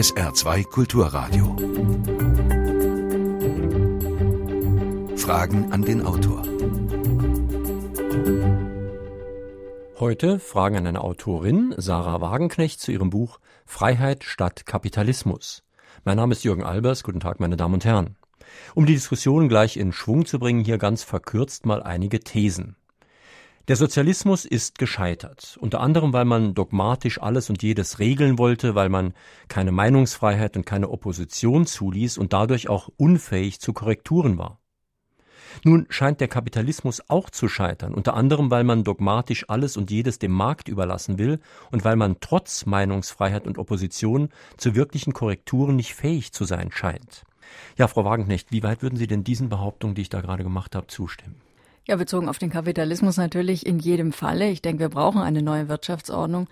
SR2 Kulturradio. Fragen an den Autor. Heute Fragen an eine Autorin, Sarah Wagenknecht, zu ihrem Buch Freiheit statt Kapitalismus. Mein Name ist Jürgen Albers. Guten Tag, meine Damen und Herren. Um die Diskussion gleich in Schwung zu bringen, hier ganz verkürzt mal einige Thesen. Der Sozialismus ist gescheitert, unter anderem weil man dogmatisch alles und jedes regeln wollte, weil man keine Meinungsfreiheit und keine Opposition zuließ und dadurch auch unfähig zu Korrekturen war. Nun scheint der Kapitalismus auch zu scheitern, unter anderem weil man dogmatisch alles und jedes dem Markt überlassen will und weil man trotz Meinungsfreiheit und Opposition zu wirklichen Korrekturen nicht fähig zu sein scheint. Ja, Frau Wagenknecht, wie weit würden Sie denn diesen Behauptungen, die ich da gerade gemacht habe, zustimmen? Ja, bezogen auf den Kapitalismus natürlich in jedem Falle. Ich denke, wir brauchen eine neue Wirtschaftsordnung.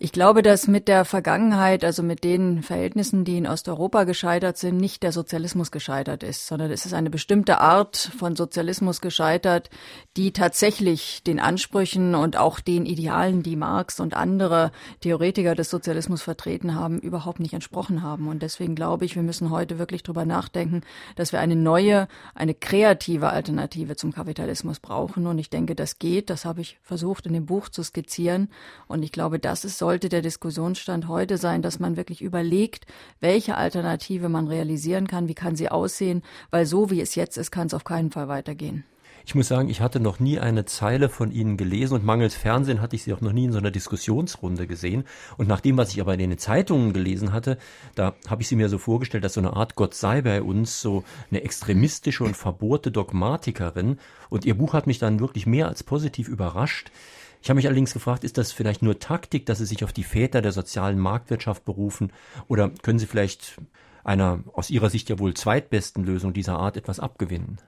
Ich glaube, dass mit der Vergangenheit, also mit den Verhältnissen, die in Osteuropa gescheitert sind, nicht der Sozialismus gescheitert ist, sondern es ist eine bestimmte Art von Sozialismus gescheitert, die tatsächlich den Ansprüchen und auch den Idealen, die Marx und andere Theoretiker des Sozialismus vertreten haben, überhaupt nicht entsprochen haben. Und deswegen glaube ich, wir müssen heute wirklich drüber nachdenken, dass wir eine neue, eine kreative Alternative zum Kapitalismus brauchen. Und ich denke, das geht. Das habe ich versucht in dem Buch zu skizzieren. Und ich glaube, das ist sollte der Diskussionsstand heute sein, dass man wirklich überlegt, welche Alternative man realisieren kann, wie kann sie aussehen, weil so wie es jetzt ist, kann es auf keinen Fall weitergehen. Ich muss sagen, ich hatte noch nie eine Zeile von Ihnen gelesen und mangels Fernsehen hatte ich Sie auch noch nie in so einer Diskussionsrunde gesehen. Und nach dem, was ich aber in den Zeitungen gelesen hatte, da habe ich Sie mir so vorgestellt, dass so eine Art Gott sei bei uns, so eine extremistische und verbohrte Dogmatikerin. Und Ihr Buch hat mich dann wirklich mehr als positiv überrascht. Ich habe mich allerdings gefragt, ist das vielleicht nur Taktik, dass Sie sich auf die Väter der sozialen Marktwirtschaft berufen oder können Sie vielleicht einer aus Ihrer Sicht ja wohl zweitbesten Lösung dieser Art etwas abgewinnen?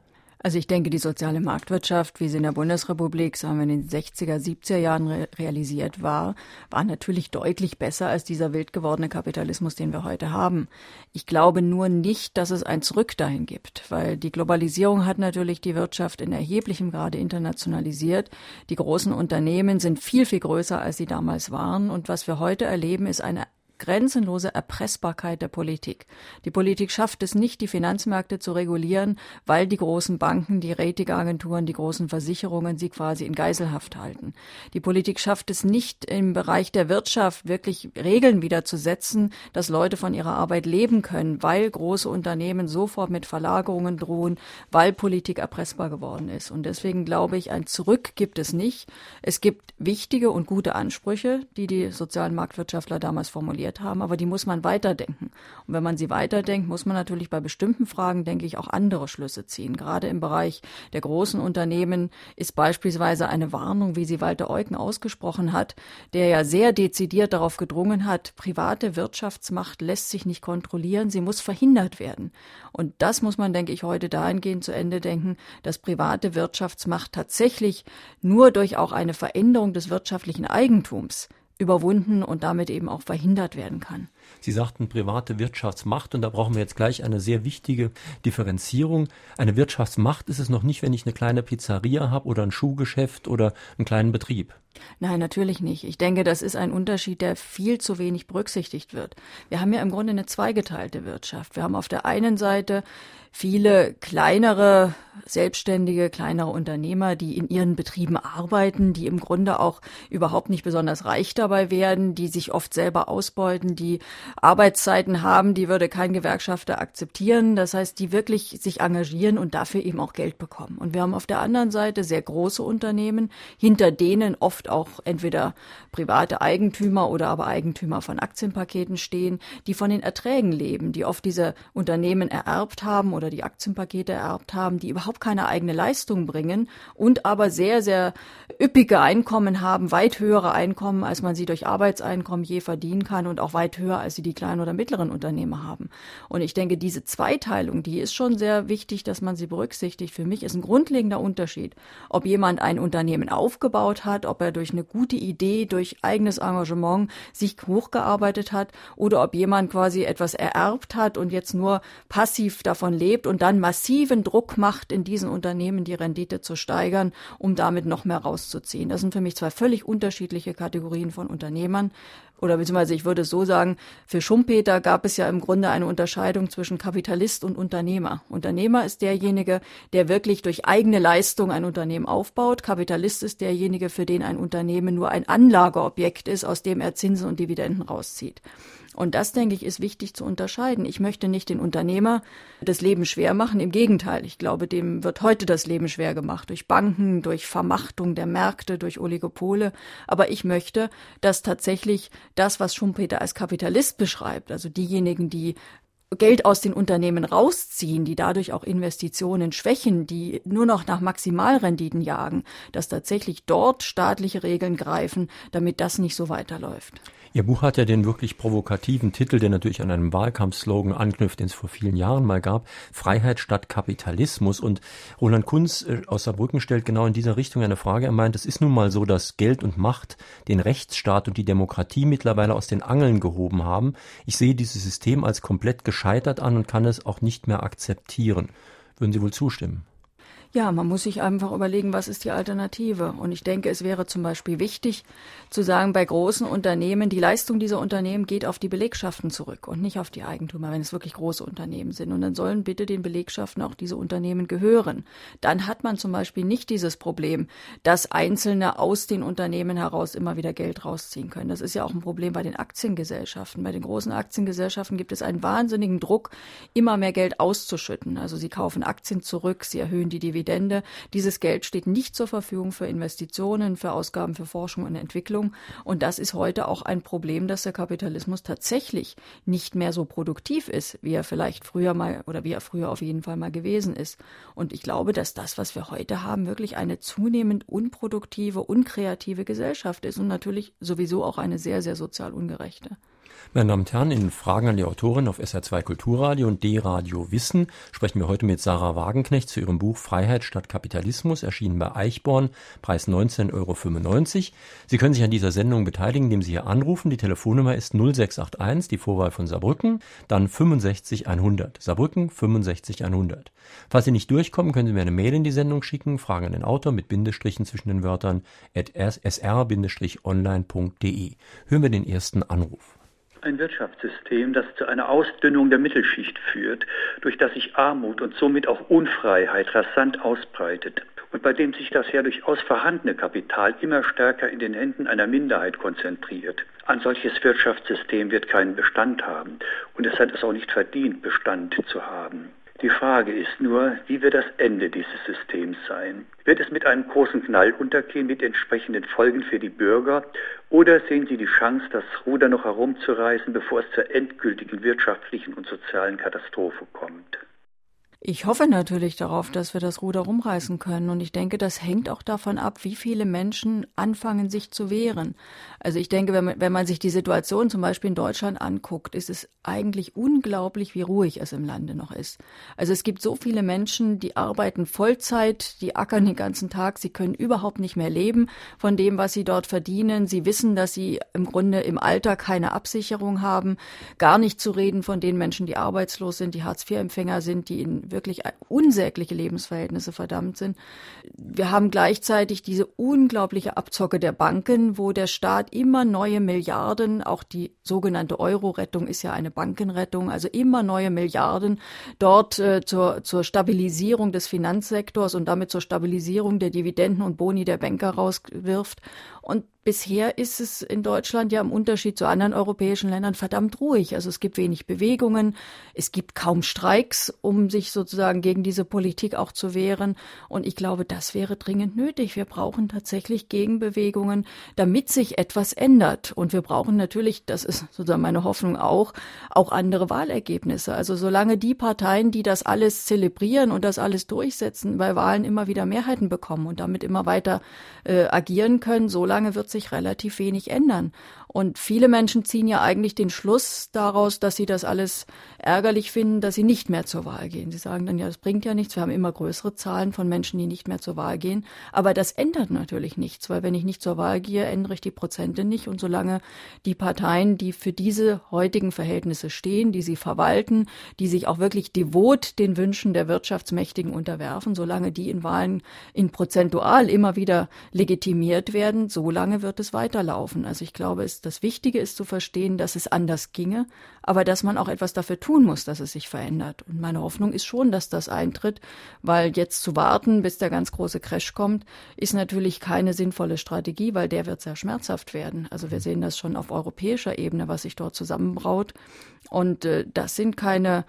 Also ich denke, die soziale Marktwirtschaft, wie sie in der Bundesrepublik, sagen wir in den 60er, 70er Jahren re realisiert war, war natürlich deutlich besser als dieser wild gewordene Kapitalismus, den wir heute haben. Ich glaube nur nicht, dass es ein Zurück dahin gibt, weil die Globalisierung hat natürlich die Wirtschaft in erheblichem Grade internationalisiert. Die großen Unternehmen sind viel, viel größer, als sie damals waren. Und was wir heute erleben, ist eine grenzenlose Erpressbarkeit der Politik. Die Politik schafft es nicht, die Finanzmärkte zu regulieren, weil die großen Banken, die Ratingagenturen, die großen Versicherungen sie quasi in Geiselhaft halten. Die Politik schafft es nicht, im Bereich der Wirtschaft wirklich Regeln wieder zu setzen, dass Leute von ihrer Arbeit leben können, weil große Unternehmen sofort mit Verlagerungen drohen, weil Politik erpressbar geworden ist. Und deswegen glaube ich, ein Zurück gibt es nicht. Es gibt wichtige und gute Ansprüche, die die sozialen Marktwirtschaftler damals formuliert formuliert haben, aber die muss man weiterdenken. Und wenn man sie weiterdenkt, muss man natürlich bei bestimmten Fragen, denke ich, auch andere Schlüsse ziehen. Gerade im Bereich der großen Unternehmen ist beispielsweise eine Warnung, wie sie Walter Eugen ausgesprochen hat, der ja sehr dezidiert darauf gedrungen hat, private Wirtschaftsmacht lässt sich nicht kontrollieren, sie muss verhindert werden. Und das muss man, denke ich, heute dahingehend zu Ende denken, dass private Wirtschaftsmacht tatsächlich nur durch auch eine Veränderung des wirtschaftlichen Eigentums überwunden und damit eben auch verhindert werden kann. Sie sagten private Wirtschaftsmacht und da brauchen wir jetzt gleich eine sehr wichtige Differenzierung. Eine Wirtschaftsmacht ist es noch nicht, wenn ich eine kleine Pizzeria habe oder ein Schuhgeschäft oder einen kleinen Betrieb. Nein, natürlich nicht. Ich denke, das ist ein Unterschied, der viel zu wenig berücksichtigt wird. Wir haben ja im Grunde eine zweigeteilte Wirtschaft. Wir haben auf der einen Seite viele kleinere Selbstständige, kleinere Unternehmer, die in ihren Betrieben arbeiten, die im Grunde auch überhaupt nicht besonders reich dabei werden, die sich oft selber ausbeuten, die Arbeitszeiten haben, die würde kein Gewerkschafter akzeptieren. Das heißt, die wirklich sich engagieren und dafür eben auch Geld bekommen. Und wir haben auf der anderen Seite sehr große Unternehmen, hinter denen oft auch entweder private Eigentümer oder aber Eigentümer von Aktienpaketen stehen, die von den Erträgen leben, die oft diese Unternehmen ererbt haben oder die Aktienpakete ererbt haben, die überhaupt keine eigene Leistung bringen und aber sehr, sehr üppige Einkommen haben, weit höhere Einkommen, als man sie durch Arbeitseinkommen je verdienen kann und auch weit höher, als sie die kleinen oder mittleren Unternehmer haben. Und ich denke, diese Zweiteilung, die ist schon sehr wichtig, dass man sie berücksichtigt. Für mich ist ein grundlegender Unterschied, ob jemand ein Unternehmen aufgebaut hat, ob er durch eine gute Idee, durch eigenes Engagement sich hochgearbeitet hat oder ob jemand quasi etwas ererbt hat und jetzt nur passiv davon lebt und dann massiven Druck macht, in diesen Unternehmen die Rendite zu steigern, um damit noch mehr rauszuziehen. Das sind für mich zwei völlig unterschiedliche Kategorien von Unternehmern. oder beziehungsweise ich würde es so sagen, für Schumpeter gab es ja im Grunde eine Unterscheidung zwischen Kapitalist und Unternehmer. Unternehmer ist derjenige, der wirklich durch eigene Leistung ein Unternehmen aufbaut. Kapitalist ist derjenige, für den ein Unternehmen nur ein Anlageobjekt ist, aus dem er Zinsen und Dividenden rauszieht. Und das, denke ich, ist wichtig zu unterscheiden. Ich möchte nicht den Unternehmer das Leben schwer machen. Im Gegenteil. Ich glaube, dem wird heute das Leben schwer gemacht. Durch Banken, durch Vermachtung der Märkte, durch Oligopole. Aber ich möchte, dass tatsächlich das, was Schumpeter als Kapitalist beschreibt, also diejenigen, die Geld aus den Unternehmen rausziehen, die dadurch auch Investitionen schwächen, die nur noch nach Maximalrenditen jagen, dass tatsächlich dort staatliche Regeln greifen, damit das nicht so weiterläuft. Ihr Buch hat ja den wirklich provokativen Titel, der natürlich an einem Wahlkampfslogan anknüpft, den es vor vielen Jahren mal gab, Freiheit statt Kapitalismus. Und Roland Kunz äh, aus Saarbrücken stellt genau in dieser Richtung eine Frage. Er meint, es ist nun mal so, dass Geld und Macht den Rechtsstaat und die Demokratie mittlerweile aus den Angeln gehoben haben. Ich sehe dieses System als komplett gescheitert an und kann es auch nicht mehr akzeptieren. Würden Sie wohl zustimmen? Ja, man muss sich einfach überlegen, was ist die Alternative. Und ich denke, es wäre zum Beispiel wichtig zu sagen, bei großen Unternehmen, die Leistung dieser Unternehmen geht auf die Belegschaften zurück und nicht auf die Eigentümer, wenn es wirklich große Unternehmen sind. Und dann sollen bitte den Belegschaften auch diese Unternehmen gehören. Dann hat man zum Beispiel nicht dieses Problem, dass Einzelne aus den Unternehmen heraus immer wieder Geld rausziehen können. Das ist ja auch ein Problem bei den Aktiengesellschaften. Bei den großen Aktiengesellschaften gibt es einen wahnsinnigen Druck, immer mehr Geld auszuschütten. Also sie kaufen Aktien zurück, sie erhöhen die Dividenden Dividende. Dieses Geld steht nicht zur Verfügung für Investitionen, für Ausgaben für Forschung und Entwicklung. Und das ist heute auch ein Problem, dass der Kapitalismus tatsächlich nicht mehr so produktiv ist, wie er vielleicht früher mal oder wie er früher auf jeden Fall mal gewesen ist. Und ich glaube, dass das, was wir heute haben, wirklich eine zunehmend unproduktive, unkreative Gesellschaft ist und natürlich sowieso auch eine sehr, sehr sozial ungerechte. Meine Damen und Herren, in Fragen an die Autorin auf SR2 Kulturradio und D-Radio Wissen sprechen wir heute mit Sarah Wagenknecht zu ihrem Buch Freiheit statt Kapitalismus, erschienen bei Eichborn, Preis 19,95 Euro. Sie können sich an dieser Sendung beteiligen, indem Sie hier anrufen. Die Telefonnummer ist 0681, die Vorwahl von Saarbrücken, dann 65100. Saarbrücken 65100. Falls Sie nicht durchkommen, können Sie mir eine Mail in die Sendung schicken, Fragen an den Autor mit Bindestrichen zwischen den Wörtern at sr-online.de. Hören wir den ersten Anruf. Ein Wirtschaftssystem, das zu einer Ausdünnung der Mittelschicht führt, durch das sich Armut und somit auch Unfreiheit rasant ausbreitet und bei dem sich das ja durchaus vorhandene Kapital immer stärker in den Händen einer Minderheit konzentriert. Ein solches Wirtschaftssystem wird keinen Bestand haben und es hat es auch nicht verdient, Bestand zu haben. Die Frage ist nur, wie wird das Ende dieses Systems sein? Wird es mit einem großen Knall untergehen mit entsprechenden Folgen für die Bürger oder sehen Sie die Chance, das Ruder noch herumzureißen, bevor es zur endgültigen wirtschaftlichen und sozialen Katastrophe kommt? Ich hoffe natürlich darauf, dass wir das Ruder rumreißen können. Und ich denke, das hängt auch davon ab, wie viele Menschen anfangen, sich zu wehren. Also ich denke, wenn man, wenn man sich die Situation zum Beispiel in Deutschland anguckt, ist es eigentlich unglaublich, wie ruhig es im Lande noch ist. Also es gibt so viele Menschen, die arbeiten Vollzeit, die ackern den ganzen Tag, sie können überhaupt nicht mehr leben von dem, was sie dort verdienen. Sie wissen, dass sie im Grunde im Alter keine Absicherung haben. Gar nicht zu reden von den Menschen, die arbeitslos sind, die Hartz-IV-Empfänger sind, die in wirklich unsägliche Lebensverhältnisse verdammt sind. Wir haben gleichzeitig diese unglaubliche Abzocke der Banken, wo der Staat immer neue Milliarden, auch die sogenannte Euro-Rettung ist ja eine Bankenrettung, also immer neue Milliarden dort äh, zur, zur Stabilisierung des Finanzsektors und damit zur Stabilisierung der Dividenden und Boni der Banker rauswirft. Und bisher ist es in Deutschland ja im Unterschied zu anderen europäischen Ländern verdammt ruhig. Also es gibt wenig Bewegungen, es gibt kaum Streiks, um sich sozusagen gegen diese Politik auch zu wehren. Und ich glaube, das wäre dringend nötig. Wir brauchen tatsächlich Gegenbewegungen, damit sich etwas ändert. Und wir brauchen natürlich, das ist sozusagen meine Hoffnung auch, auch andere Wahlergebnisse. Also solange die Parteien, die das alles zelebrieren und das alles durchsetzen, bei Wahlen immer wieder Mehrheiten bekommen und damit immer weiter äh, agieren können, solange wird sich relativ wenig ändern. Und viele Menschen ziehen ja eigentlich den Schluss daraus, dass sie das alles ärgerlich finden, dass sie nicht mehr zur Wahl gehen. Sie sagen dann, ja, das bringt ja nichts. Wir haben immer größere Zahlen von Menschen, die nicht mehr zur Wahl gehen. Aber das ändert natürlich nichts, weil wenn ich nicht zur Wahl gehe, ändere ich die Prozente nicht. Und solange die Parteien, die für diese heutigen Verhältnisse stehen, die sie verwalten, die sich auch wirklich devot den Wünschen der Wirtschaftsmächtigen unterwerfen, solange die in Wahlen in prozentual immer wieder legitimiert werden, so lange wird es weiterlaufen. Also ich glaube, es, das Wichtige ist zu verstehen, dass es anders ginge, aber dass man auch etwas dafür tun muss, dass es sich verändert. Und meine Hoffnung ist schon, dass das eintritt, weil jetzt zu warten, bis der ganz große Crash kommt, ist natürlich keine sinnvolle Strategie, weil der wird sehr schmerzhaft werden. Also wir sehen das schon auf europäischer Ebene, was sich dort zusammenbraut. Und äh, das sind keine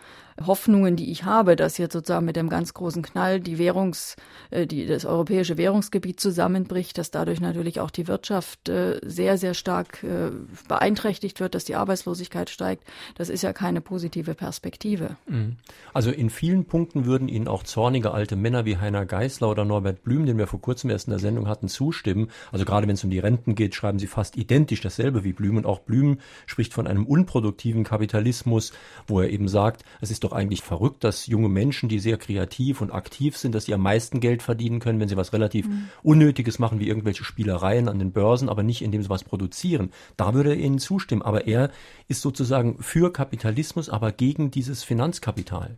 Hoffnungen, die ich habe, dass jetzt sozusagen mit dem ganz großen Knall die Währungs, äh, die, das europäische Währungsgebiet zusammenbricht, dass dadurch natürlich auch die Wirtschaft äh, sehr, sehr stark äh, beeinträchtigt wird, dass die Arbeitslosigkeit steigt. Das ist ja keine positive Perspektive. Mhm. Also in vielen Punkten würden Ihnen auch zornige alte Männer wie Heiner Geißler oder Norbert Blüm, den wir vor kurzem erst in der Sendung hatten, zustimmen. Also gerade wenn es um die Renten geht, schreiben sie fast identisch dasselbe wie Blüm. Und auch Blüm spricht von einem unproduktiven Kapitalismus, wo er eben sagt, es ist doch doch eigentlich verrückt, dass junge Menschen, die sehr kreativ und aktiv sind, dass sie am meisten Geld verdienen können, wenn sie was relativ mhm. Unnötiges machen, wie irgendwelche Spielereien an den Börsen, aber nicht indem sie was produzieren. Da würde er ihnen zustimmen. Aber er ist sozusagen für Kapitalismus, aber gegen dieses Finanzkapital.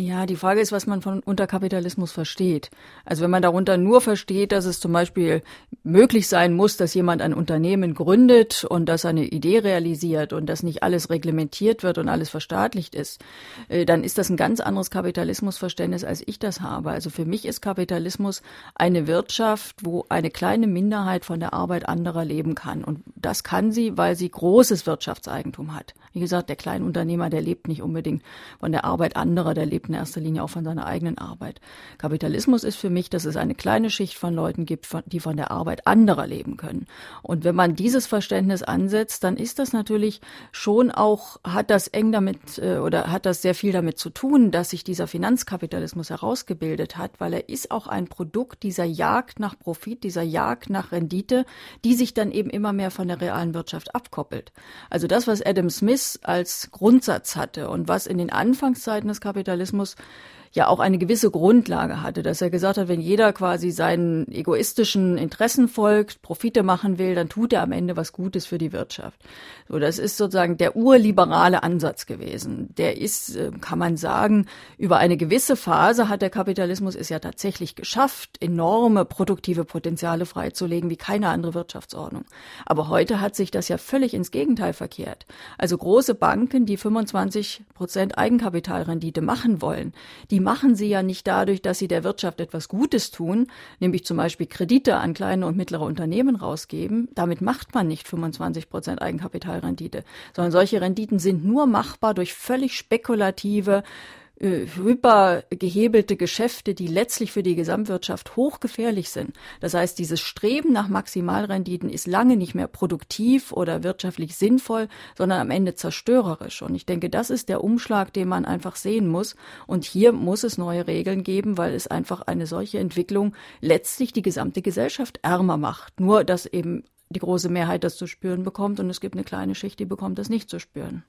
Ja, die Frage ist, was man von Unterkapitalismus versteht. Also wenn man darunter nur versteht, dass es zum Beispiel möglich sein muss, dass jemand ein Unternehmen gründet und dass eine Idee realisiert und dass nicht alles reglementiert wird und alles verstaatlicht ist, äh, dann ist das ein ganz anderes Kapitalismusverständnis, als ich das habe. Also für mich ist Kapitalismus eine Wirtschaft, wo eine kleine Minderheit von der Arbeit anderer leben kann. Und das kann sie, weil sie großes Wirtschaftseigentum hat. Wie gesagt, der Kleinunternehmer, der lebt nicht unbedingt von der Arbeit anderer, der lebt in erster Linie auch von seiner eigenen Arbeit. Kapitalismus ist für mich, dass es eine kleine Schicht von Leuten gibt, die von der Arbeit anderer leben können. Und wenn man dieses Verständnis ansetzt, dann ist das natürlich schon auch, hat das eng damit äh, oder hat das sehr viel damit zu tun, dass sich dieser Finanzkapitalismus herausgebildet hat, weil er ist auch ein Produkt dieser Jagd nach Profit, dieser Jagd nach Rendite, die sich dann eben immer mehr von der realen Wirtschaft abkoppelt. Also das, was Adam Smith als Grundsatz hatte und was in den Anfangszeiten des Kapitalismus ja auch eine gewisse Grundlage hatte, dass er gesagt hat, wenn jeder quasi seinen egoistischen Interessen folgt, Profite machen will, dann tut er am Ende was Gutes für die Wirtschaft. So, das ist sozusagen der urliberale Ansatz gewesen. Der ist, äh, kann man sagen, über eine gewisse Phase hat der Kapitalismus es ja tatsächlich geschafft, enorme produktive Potenziale freizulegen wie keine andere Wirtschaftsordnung. Aber heute hat sich das ja völlig ins Gegenteil verkehrt. Also große Banken, die 25 Prozent Eigenkapitalrendite machen wollen, die machen sie ja nicht dadurch, dass sie der Wirtschaft etwas Gutes tun, nämlich zum Beispiel Kredite an kleine und mittlere Unternehmen rausgeben. Damit macht man nicht 25 Prozent Eigenkapitalrendite, sondern solche Renditen sind nur machbar durch völlig spekulative hypergehebelte Geschäfte, die letztlich für die Gesamtwirtschaft hochgefährlich sind. Das heißt, dieses Streben nach Maximalrenditen ist lange nicht mehr produktiv oder wirtschaftlich sinnvoll, sondern am Ende zerstörerisch. Und ich denke, das ist der Umschlag, den man einfach sehen muss. Und hier muss es neue Regeln geben, weil es einfach eine solche Entwicklung letztlich die gesamte Gesellschaft ärmer macht. Nur, dass eben die große Mehrheit das zu spüren bekommt und es gibt eine kleine Schicht, die bekommt das nicht zu spüren.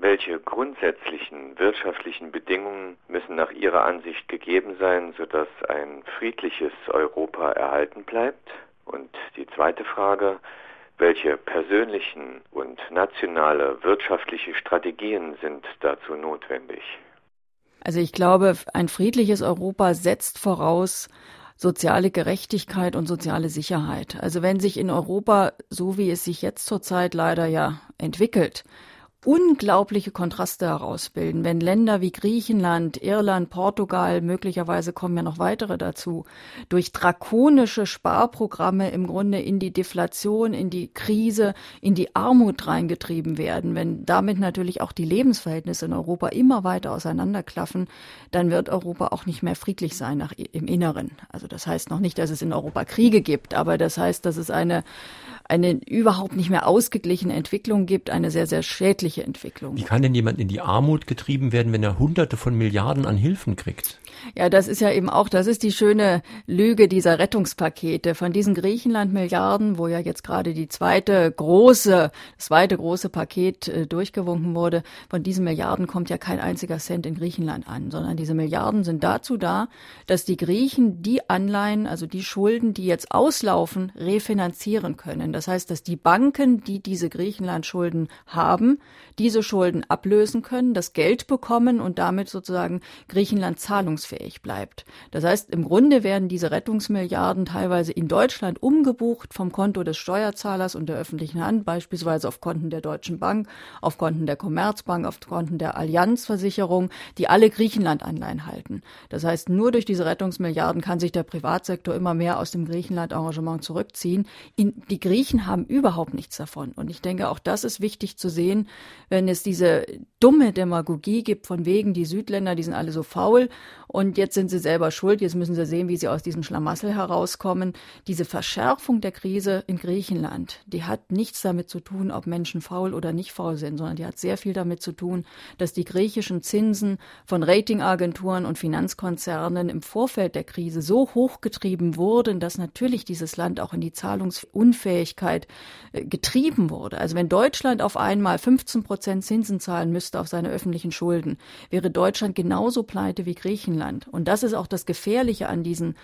Welche grundsätzlichen wirtschaftlichen Bedingungen müssen nach Ihrer Ansicht gegeben sein, sodass ein friedliches Europa erhalten bleibt? Und die zweite Frage, welche persönlichen und nationale wirtschaftliche Strategien sind dazu notwendig? Also ich glaube, ein friedliches Europa setzt voraus soziale Gerechtigkeit und soziale Sicherheit. Also wenn sich in Europa, so wie es sich jetzt zurzeit leider ja entwickelt, unglaubliche Kontraste herausbilden, wenn Länder wie Griechenland, Irland, Portugal, möglicherweise kommen ja noch weitere dazu, durch drakonische Sparprogramme im Grunde in die Deflation, in die Krise, in die Armut reingetrieben werden, wenn damit natürlich auch die Lebensverhältnisse in Europa immer weiter auseinanderklaffen, dann wird Europa auch nicht mehr friedlich sein nach, im Inneren. Also das heißt noch nicht, dass es in Europa Kriege gibt, aber das heißt, dass es eine eine überhaupt nicht mehr ausgeglichene Entwicklung gibt, eine sehr, sehr schädliche Entwicklung. Wie kann denn jemand in die Armut getrieben werden, wenn er Hunderte von Milliarden an Hilfen kriegt? Ja, das ist ja eben auch, das ist die schöne Lüge dieser Rettungspakete. Von diesen Griechenland-Milliarden, wo ja jetzt gerade die zweite große, das zweite große Paket äh, durchgewunken wurde, von diesen Milliarden kommt ja kein einziger Cent in Griechenland an, sondern diese Milliarden sind dazu da, dass die Griechen die Anleihen, also die Schulden, die jetzt auslaufen, refinanzieren können. Das heißt, dass die Banken, die diese Griechenland-Schulden haben, diese Schulden ablösen können, das Geld bekommen und damit sozusagen Griechenland zahlungsfähig bleibt. Das heißt, im Grunde werden diese Rettungsmilliarden teilweise in Deutschland umgebucht vom Konto des Steuerzahlers und der öffentlichen Hand, beispielsweise auf Konten der Deutschen Bank, auf Konten der Commerzbank, auf Konten der Allianzversicherung, die alle Griechenland-Anleihen halten. Das heißt, nur durch diese Rettungsmilliarden kann sich der Privatsektor immer mehr aus dem Griechenland-Engagement zurückziehen. Die Griechen haben überhaupt nichts davon. Und ich denke, auch das ist wichtig zu sehen, wenn es diese dumme Demagogie gibt von wegen, die Südländer, die sind alle so faul und jetzt sind sie selber schuld, jetzt müssen sie sehen, wie sie aus diesem Schlamassel herauskommen. Diese Verschärfung der Krise in Griechenland, die hat nichts damit zu tun, ob Menschen faul oder nicht faul sind, sondern die hat sehr viel damit zu tun, dass die griechischen Zinsen von Ratingagenturen und Finanzkonzernen im Vorfeld der Krise so hochgetrieben wurden, dass natürlich dieses Land auch in die Zahlungsunfähigkeit äh, getrieben wurde. Also wenn Deutschland auf einmal 15 Prozent Zinsen zahlen müsste auf seine öffentlichen Schulden, wäre Deutschland genauso pleite wie Griechenland. Griechenland. Und das ist auch das Gefährliche an diesen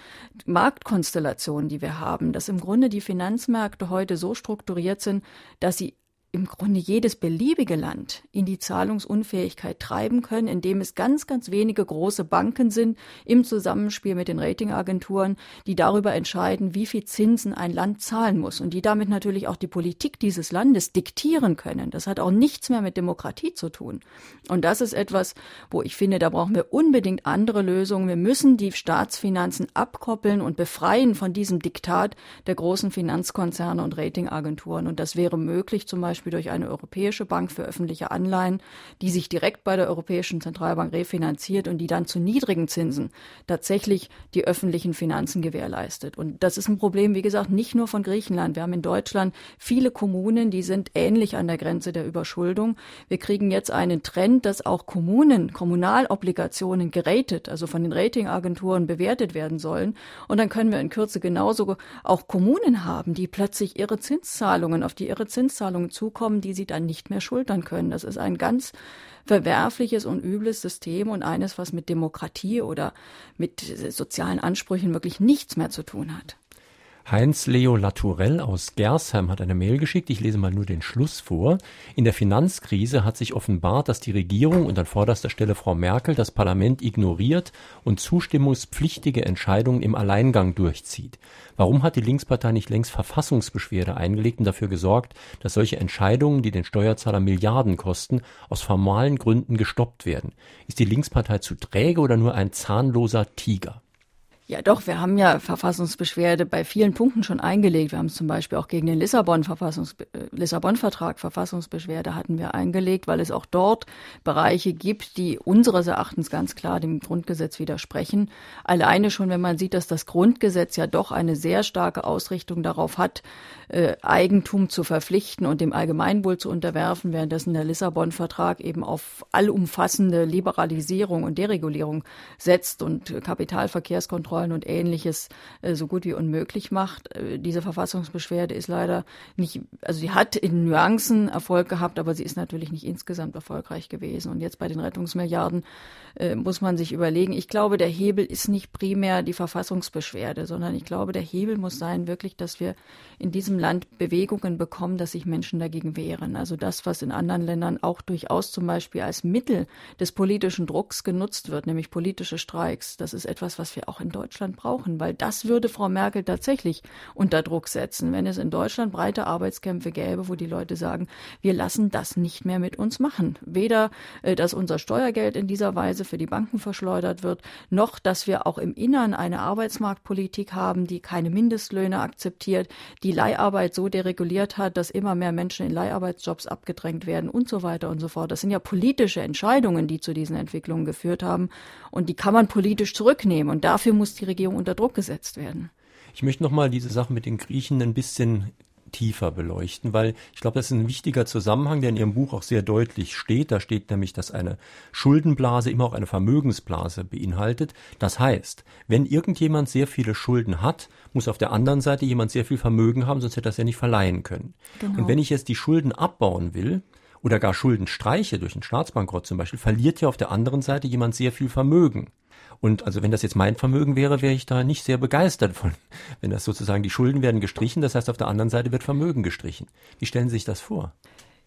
Marktkonstellationen, die wir haben, dass im Grunde die Finanzmärkte heute so strukturiert sind, dass sie im Grunde jedes beliebige Land in die Zahlungsunfähigkeit treiben können, indem es ganz, ganz wenige große Banken sind im Zusammenspiel mit den Ratingagenturen, die darüber entscheiden, wie viel Zinsen ein Land zahlen muss und die damit natürlich auch die Politik dieses Landes diktieren können. Das hat auch nichts mehr mit Demokratie zu tun. Und das ist etwas, wo ich finde, da brauchen wir unbedingt andere Lösungen. Wir müssen die Staatsfinanzen abkoppeln und befreien von diesem Diktat der großen Finanzkonzerne und Ratingagenturen. Und das wäre möglich zum Beispiel Beispiel durch eine europäische Bank für öffentliche Anleihen, die sich direkt bei der Europäischen Zentralbank refinanziert und die dann zu niedrigen Zinsen tatsächlich die öffentlichen Finanzen gewährleistet. Und das ist ein Problem, wie gesagt, nicht nur von Griechenland. Wir haben in Deutschland viele Kommunen, die sind ähnlich an der Grenze der Überschuldung. Wir kriegen jetzt einen Trend, dass auch Kommunen, Kommunalobligationen geratet, also von den Ratingagenturen bewertet werden sollen. Und dann können wir in Kürze genauso auch Kommunen haben, die plötzlich ihre Zinszahlungen, auf die ihre Zinszahlungen zukommen, zukommen, die sie dann nicht mehr schultern können. Das ist ein ganz verwerfliches und übles System und eines, was mit Demokratie oder mit sozialen Ansprüchen wirklich nichts mehr zu tun hat. Heinz Leo Latourell aus Gersheim hat eine Mail geschickt. Ich lese mal nur den Schluss vor. In der Finanzkrise hat sich offenbart, dass die Regierung und an vorderster Stelle Frau Merkel das Parlament ignoriert und zustimmungspflichtige Entscheidungen im Alleingang durchzieht. Warum hat die Linkspartei nicht längst Verfassungsbeschwerde eingelegt und dafür gesorgt, dass solche Entscheidungen, die den Steuerzahler Milliarden kosten, aus formalen Gründen gestoppt werden? Ist die Linkspartei zu träge oder nur ein zahnloser Tiger? Ja, doch, wir haben ja Verfassungsbeschwerde bei vielen Punkten schon eingelegt. Wir haben zum Beispiel auch gegen den äh, Lissabon-Vertrag Verfassungsbeschwerde hatten wir eingelegt, weil es auch dort Bereiche gibt, die unseres Erachtens ganz klar dem Grundgesetz widersprechen. Alleine schon, wenn man sieht, dass das Grundgesetz ja doch eine sehr starke Ausrichtung darauf hat, äh, Eigentum zu verpflichten und dem Allgemeinwohl zu unterwerfen, währenddessen der Lissabon-Vertrag eben auf allumfassende Liberalisierung und Deregulierung setzt und Kapitalverkehrskontrolle Kontrollen und ähnliches äh, so gut wie unmöglich macht. Äh, diese Verfassungsbeschwerde ist leider nicht, also sie hat in Nuancen Erfolg gehabt, aber sie ist natürlich nicht insgesamt erfolgreich gewesen. Und jetzt bei den Rettungsmilliarden äh, muss man sich überlegen, ich glaube, der Hebel ist nicht primär die Verfassungsbeschwerde, sondern ich glaube, der Hebel muss sein wirklich, dass wir in diesem Land Bewegungen bekommen, dass sich Menschen dagegen wehren. Also das, was in anderen Ländern auch durchaus zum Beispiel als Mittel des politischen Drucks genutzt wird, nämlich politische Streiks. Das ist etwas, was wir auch in Deutschland Deutschland brauchen, weil das würde Frau Merkel tatsächlich unter Druck setzen, wenn es in Deutschland breite Arbeitskämpfe gäbe, wo die Leute sagen, wir lassen das nicht mehr mit uns machen. Weder, äh, dass unser Steuergeld in dieser Weise für die Banken verschleudert wird, noch, dass wir auch im Innern eine Arbeitsmarktpolitik haben, die keine Mindestlöhne akzeptiert, die Leiharbeit so dereguliert hat, dass immer mehr Menschen in Leiharbeitsjobs abgedrängt werden und so weiter und so fort. Das sind ja politische Entscheidungen, die zu diesen Entwicklungen geführt haben und die kann man politisch zurücknehmen und dafür muss die Regierung unter Druck gesetzt werden. Ich möchte nochmal diese Sache mit den Griechen ein bisschen tiefer beleuchten, weil ich glaube, das ist ein wichtiger Zusammenhang, der in Ihrem Buch auch sehr deutlich steht. Da steht nämlich, dass eine Schuldenblase immer auch eine Vermögensblase beinhaltet. Das heißt, wenn irgendjemand sehr viele Schulden hat, muss auf der anderen Seite jemand sehr viel Vermögen haben, sonst hätte er das ja nicht verleihen können. Genau. Und wenn ich jetzt die Schulden abbauen will, oder gar Schulden streiche durch einen Staatsbankrott zum Beispiel, verliert ja auf der anderen Seite jemand sehr viel Vermögen. Und also wenn das jetzt mein Vermögen wäre, wäre ich da nicht sehr begeistert von, wenn das sozusagen die Schulden werden gestrichen, das heißt auf der anderen Seite wird Vermögen gestrichen. Wie stellen Sie sich das vor?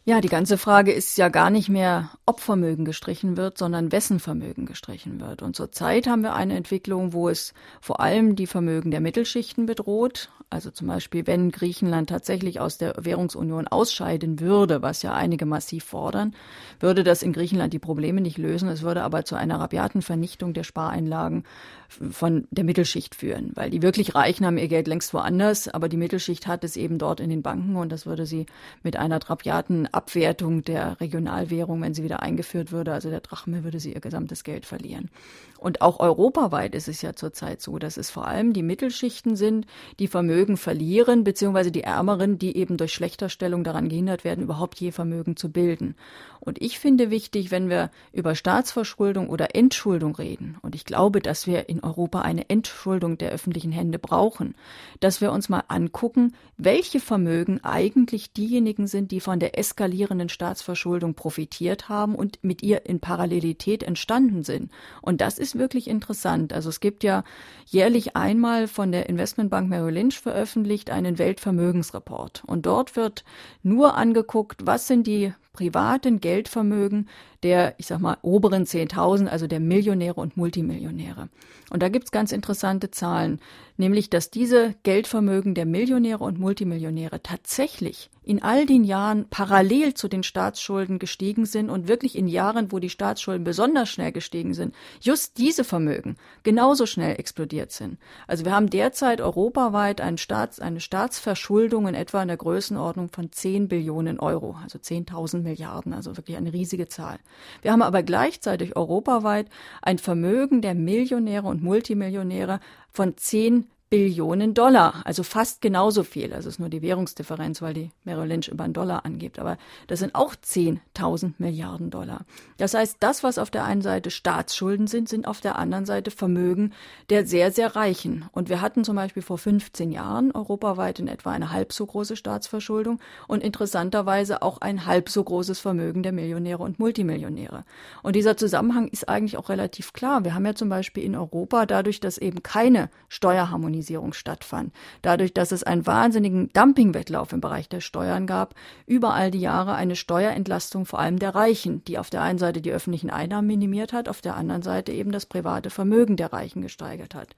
Ja, die ganze Frage ist ja gar nicht mehr, ob Vermögen gestrichen wird, sondern wessen Vermögen gestrichen wird. Und zurzeit haben wir eine Entwicklung, wo es vor allem die Vermögen der Mittelschichten bedroht. Also zum Beispiel, wenn Griechenland tatsächlich aus der Währungsunion ausscheiden würde, was ja einige massiv fordern, würde das in Griechenland die Probleme nicht lösen. Es würde aber zu einer rabiaten Vernichtung der Spareinlagen von der Mittelschicht führen, weil die wirklich Reichen haben ihr Geld längst woanders, aber die Mittelschicht hat es eben dort in den Banken und das würde sie mit einer rabiaten Abwertung der Regionalwährung, wenn sie wieder eingeführt würde, also der Drachme, würde sie ihr gesamtes Geld verlieren. Und auch europaweit ist es ja zurzeit so, dass es vor allem die Mittelschichten sind, die Vermögen verlieren, beziehungsweise die Ärmeren, die eben durch Schlechterstellung daran gehindert werden, überhaupt je Vermögen zu bilden. Und ich finde wichtig, wenn wir über Staatsverschuldung oder Entschuldung reden, und ich glaube, dass wir in Europa eine Entschuldung der öffentlichen Hände brauchen, dass wir uns mal angucken, welche Vermögen eigentlich diejenigen sind, die von der eskalierenden Staatsverschuldung profitiert haben und mit ihr in Parallelität entstanden sind. Und das ist wirklich interessant. Also es gibt ja jährlich einmal von der Investmentbank Merrill Lynch veröffentlicht einen Weltvermögensreport. Und dort wird nur angeguckt, was sind die privaten Geldvermögen der, ich sag mal, oberen 10.000, also der Millionäre und Multimillionäre. Und da gibt's ganz interessante Zahlen, nämlich, dass diese Geldvermögen der Millionäre und Multimillionäre tatsächlich in all den Jahren parallel zu den Staatsschulden gestiegen sind und wirklich in Jahren, wo die Staatsschulden besonders schnell gestiegen sind, just diese Vermögen genauso schnell explodiert sind. Also wir haben derzeit europaweit einen Staats, eine Staatsverschuldung in etwa in der Größenordnung von 10 Billionen Euro, also 10.000 Milliarden, also wirklich eine riesige Zahl. Wir haben aber gleichzeitig europaweit ein Vermögen der Millionäre und Multimillionäre von 10 Billionen Dollar, also fast genauso viel. Es ist nur die Währungsdifferenz, weil die Merrill Lynch über einen Dollar angibt. Aber das sind auch 10.000 Milliarden Dollar. Das heißt, das, was auf der einen Seite Staatsschulden sind, sind auf der anderen Seite Vermögen der sehr, sehr Reichen. Und wir hatten zum Beispiel vor 15 Jahren europaweit in etwa eine halb so große Staatsverschuldung und interessanterweise auch ein halb so großes Vermögen der Millionäre und Multimillionäre. Und dieser Zusammenhang ist eigentlich auch relativ klar. Wir haben ja zum Beispiel in Europa dadurch, dass eben keine Steuerharmonisierung Harmonisierung stattfand. Dadurch, dass es einen wahnsinnigen Dumpingwettlauf im Bereich der Steuern gab, über all die Jahre eine Steuerentlastung vor allem der Reichen, die auf der einen Seite die öffentlichen Einnahmen minimiert hat, auf der anderen Seite eben das private Vermögen der Reichen gesteigert hat.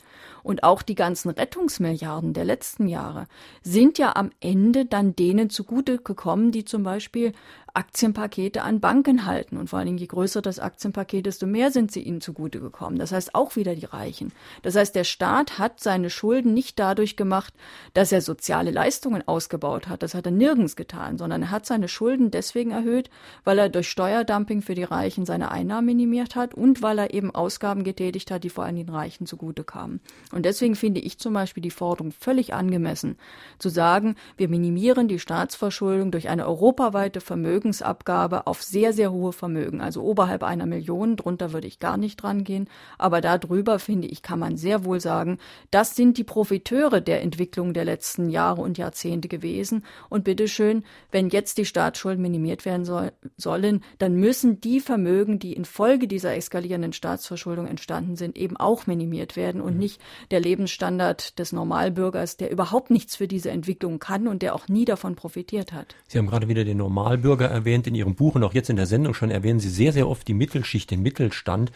Und auch die ganzen Rettungsmilliarden der letzten Jahre sind ja am Ende dann denen zugute gekommen, die zum Beispiel Aktienpakete an Banken halten. Und vor allen Dingen, je größer das Aktienpaket, desto mehr sind sie ihnen zugute gekommen. Das heißt auch wieder die Reichen. Das heißt, der Staat hat seine Schulden nicht dadurch gemacht, dass er soziale Leistungen ausgebaut hat. Das hat er nirgends getan, sondern er hat seine Schulden deswegen erhöht, weil er durch Steuerdumping für die Reichen seine Einnahmen minimiert hat und weil er eben Ausgaben getätigt hat, die vor allem den Reichen zugute kamen. Und deswegen finde ich zum Beispiel die Forderung völlig angemessen, zu sagen, wir minimieren die Staatsverschuldung durch eine europaweite Vermögen Vermögensabgabe auf sehr, sehr hohe Vermögen. Also oberhalb einer Million, drunter würde ich gar nicht dran gehen. Aber darüber, finde ich, kann man sehr wohl sagen, das sind die Profiteure der Entwicklung der letzten Jahre und Jahrzehnte gewesen. Und bitteschön, wenn jetzt die Staatsschulden minimiert werden soll, sollen, dann müssen die Vermögen, die infolge dieser eskalierenden Staatsverschuldung entstanden sind, eben auch minimiert werden und mhm. nicht der Lebensstandard des Normalbürgers, der überhaupt nichts für diese Entwicklung kann und der auch nie davon profitiert hat. Sie haben gerade wieder den Normalbürger erwähnt in Ihrem Buch und auch jetzt in der Sendung schon erwähnen Sie sehr, sehr oft die Mittelschicht, den Mittelstand.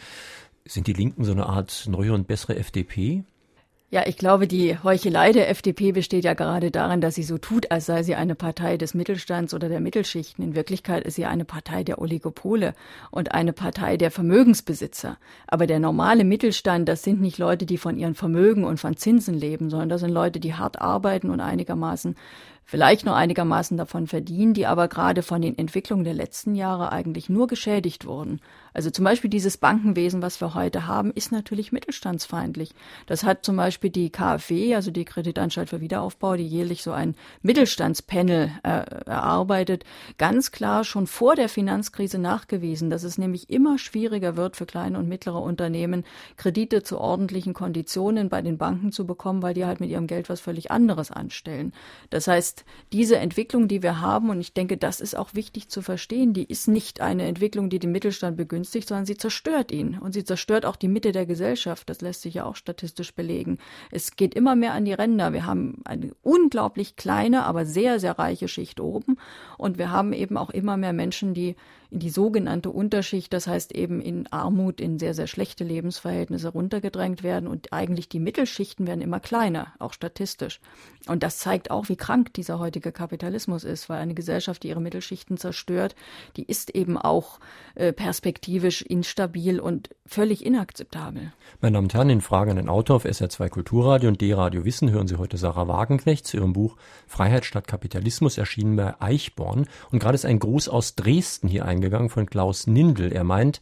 Sind die Linken so eine Art neue und bessere FDP? Ja, ich glaube, die Heuchelei der FDP besteht ja gerade darin, dass sie so tut, als sei sie eine Partei des Mittelstands oder der Mittelschichten. In Wirklichkeit ist sie eine Partei der Oligopole und eine Partei der Vermögensbesitzer. Aber der normale Mittelstand, das sind nicht Leute, die von ihren Vermögen und von Zinsen leben, sondern das sind Leute, die hart arbeiten und einigermaßen vielleicht nur einigermaßen davon verdienen, die aber gerade von den Entwicklungen der letzten Jahre eigentlich nur geschädigt wurden. Also zum Beispiel dieses Bankenwesen, was wir heute haben, ist natürlich mittelstandsfeindlich. Das hat zum Beispiel die KfW, also die Kreditanstalt für Wiederaufbau, die jährlich so ein Mittelstandspanel äh, erarbeitet, ganz klar schon vor der Finanzkrise nachgewiesen, dass es nämlich immer schwieriger wird für kleine und mittlere Unternehmen, Kredite zu ordentlichen Konditionen bei den Banken zu bekommen, weil die halt mit ihrem Geld was völlig anderes anstellen. Das heißt, heißt, diese Entwicklung, die wir haben, und ich denke, das ist auch wichtig zu verstehen, die ist nicht eine Entwicklung, die den Mittelstand begünstigt, sondern sie zerstört ihn. Und sie zerstört auch die Mitte der Gesellschaft. Das lässt sich ja auch statistisch belegen. Es geht immer mehr an die Ränder. Wir haben eine unglaublich kleine, aber sehr, sehr reiche Schicht oben. Und wir haben eben auch immer mehr Menschen, die in die sogenannte Unterschicht, das heißt eben in Armut, in sehr, sehr schlechte Lebensverhältnisse runtergedrängt werden und eigentlich die Mittelschichten werden immer kleiner, auch statistisch. Und das zeigt auch, wie krank dieser heutige Kapitalismus ist, weil eine Gesellschaft, die ihre Mittelschichten zerstört, die ist eben auch äh, perspektivisch instabil und völlig inakzeptabel. Meine Damen und Herren, in Fragen an den Autor auf SR2 Kulturradio und D-Radio Wissen hören Sie heute Sarah Wagenknecht zu ihrem Buch Freiheit statt Kapitalismus erschienen bei Eichborn. Und gerade ist ein Gruß aus Dresden hier eingegangen von Klaus Nindel. Er meint,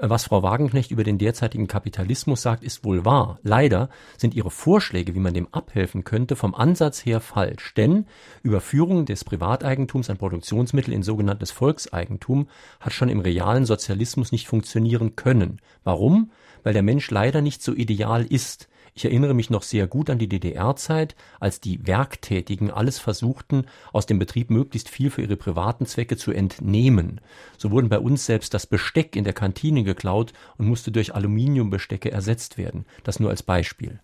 was Frau Wagenknecht über den derzeitigen Kapitalismus sagt, ist wohl wahr. Leider sind ihre Vorschläge, wie man dem abhelfen könnte, vom Ansatz her falsch. Denn Überführung des Privateigentums an Produktionsmittel in sogenanntes Volkseigentum hat schon im realen Sozialismus nicht funktionieren können. Warum? Weil der Mensch leider nicht so ideal ist. Ich erinnere mich noch sehr gut an die DDR-Zeit, als die Werktätigen alles versuchten, aus dem Betrieb möglichst viel für ihre privaten Zwecke zu entnehmen. So wurden bei uns selbst das Besteck in der Kantine geklaut und musste durch Aluminiumbestecke ersetzt werden. Das nur als Beispiel.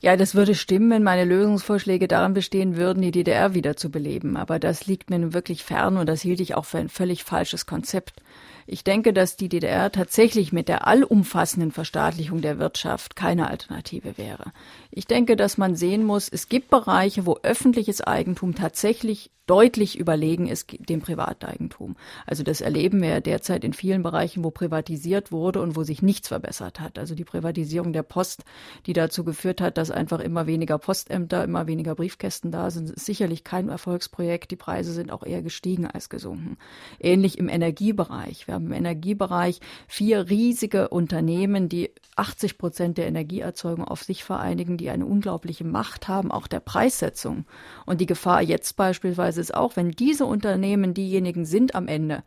Ja, das würde stimmen, wenn meine Lösungsvorschläge daran bestehen würden, die DDR wieder zu beleben. Aber das liegt mir nun wirklich fern und das hielt ich auch für ein völlig falsches Konzept. Ich denke, dass die DDR tatsächlich mit der allumfassenden Verstaatlichung der Wirtschaft keine Alternative wäre. Ich denke, dass man sehen muss, es gibt Bereiche, wo öffentliches Eigentum tatsächlich deutlich überlegen ist dem Privateigentum. Also das erleben wir ja derzeit in vielen Bereichen, wo privatisiert wurde und wo sich nichts verbessert hat. Also die Privatisierung der Post, die dazu geführt hat, dass einfach immer weniger Postämter, immer weniger Briefkästen da sind, ist sicherlich kein Erfolgsprojekt. Die Preise sind auch eher gestiegen als gesunken. Ähnlich im Energiebereich. Wir haben im Energiebereich vier riesige Unternehmen, die 80 Prozent der Energieerzeugung auf sich vereinigen, die eine unglaubliche Macht haben, auch der Preissetzung. Und die Gefahr jetzt beispielsweise ist auch, wenn diese Unternehmen diejenigen sind am Ende,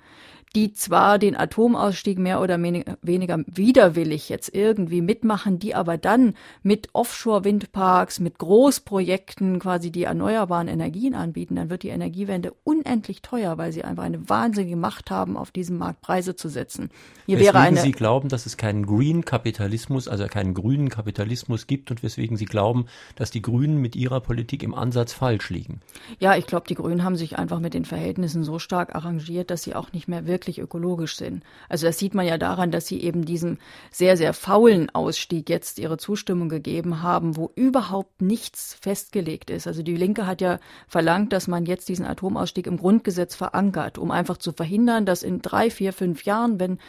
die zwar den Atomausstieg mehr oder weniger widerwillig jetzt irgendwie mitmachen, die aber dann mit Offshore-Windparks, mit Großprojekten quasi die erneuerbaren Energien anbieten, dann wird die Energiewende unendlich teuer, weil sie einfach eine wahnsinnige Macht haben, auf diesem Markt Preise zu setzen. Hier weswegen wäre eine Sie glauben, dass es keinen Green Kapitalismus, also keinen grünen Kapitalismus gibt und weswegen Sie glauben, dass die Grünen mit ihrer Politik im Ansatz falsch liegen? Ja, ich glaube, die Grünen haben sich einfach mit den Verhältnissen so stark arrangiert, dass sie auch nicht mehr wirklich wirklich ökologisch sind. Also das sieht man ja daran, dass sie eben diesem sehr, sehr faulen Ausstieg jetzt ihre Zustimmung gegeben haben, wo überhaupt nichts festgelegt ist. Also die Linke hat ja verlangt, dass man jetzt diesen Atomausstieg im Grundgesetz verankert, um einfach zu verhindern, dass in drei, vier, fünf Jahren, wenn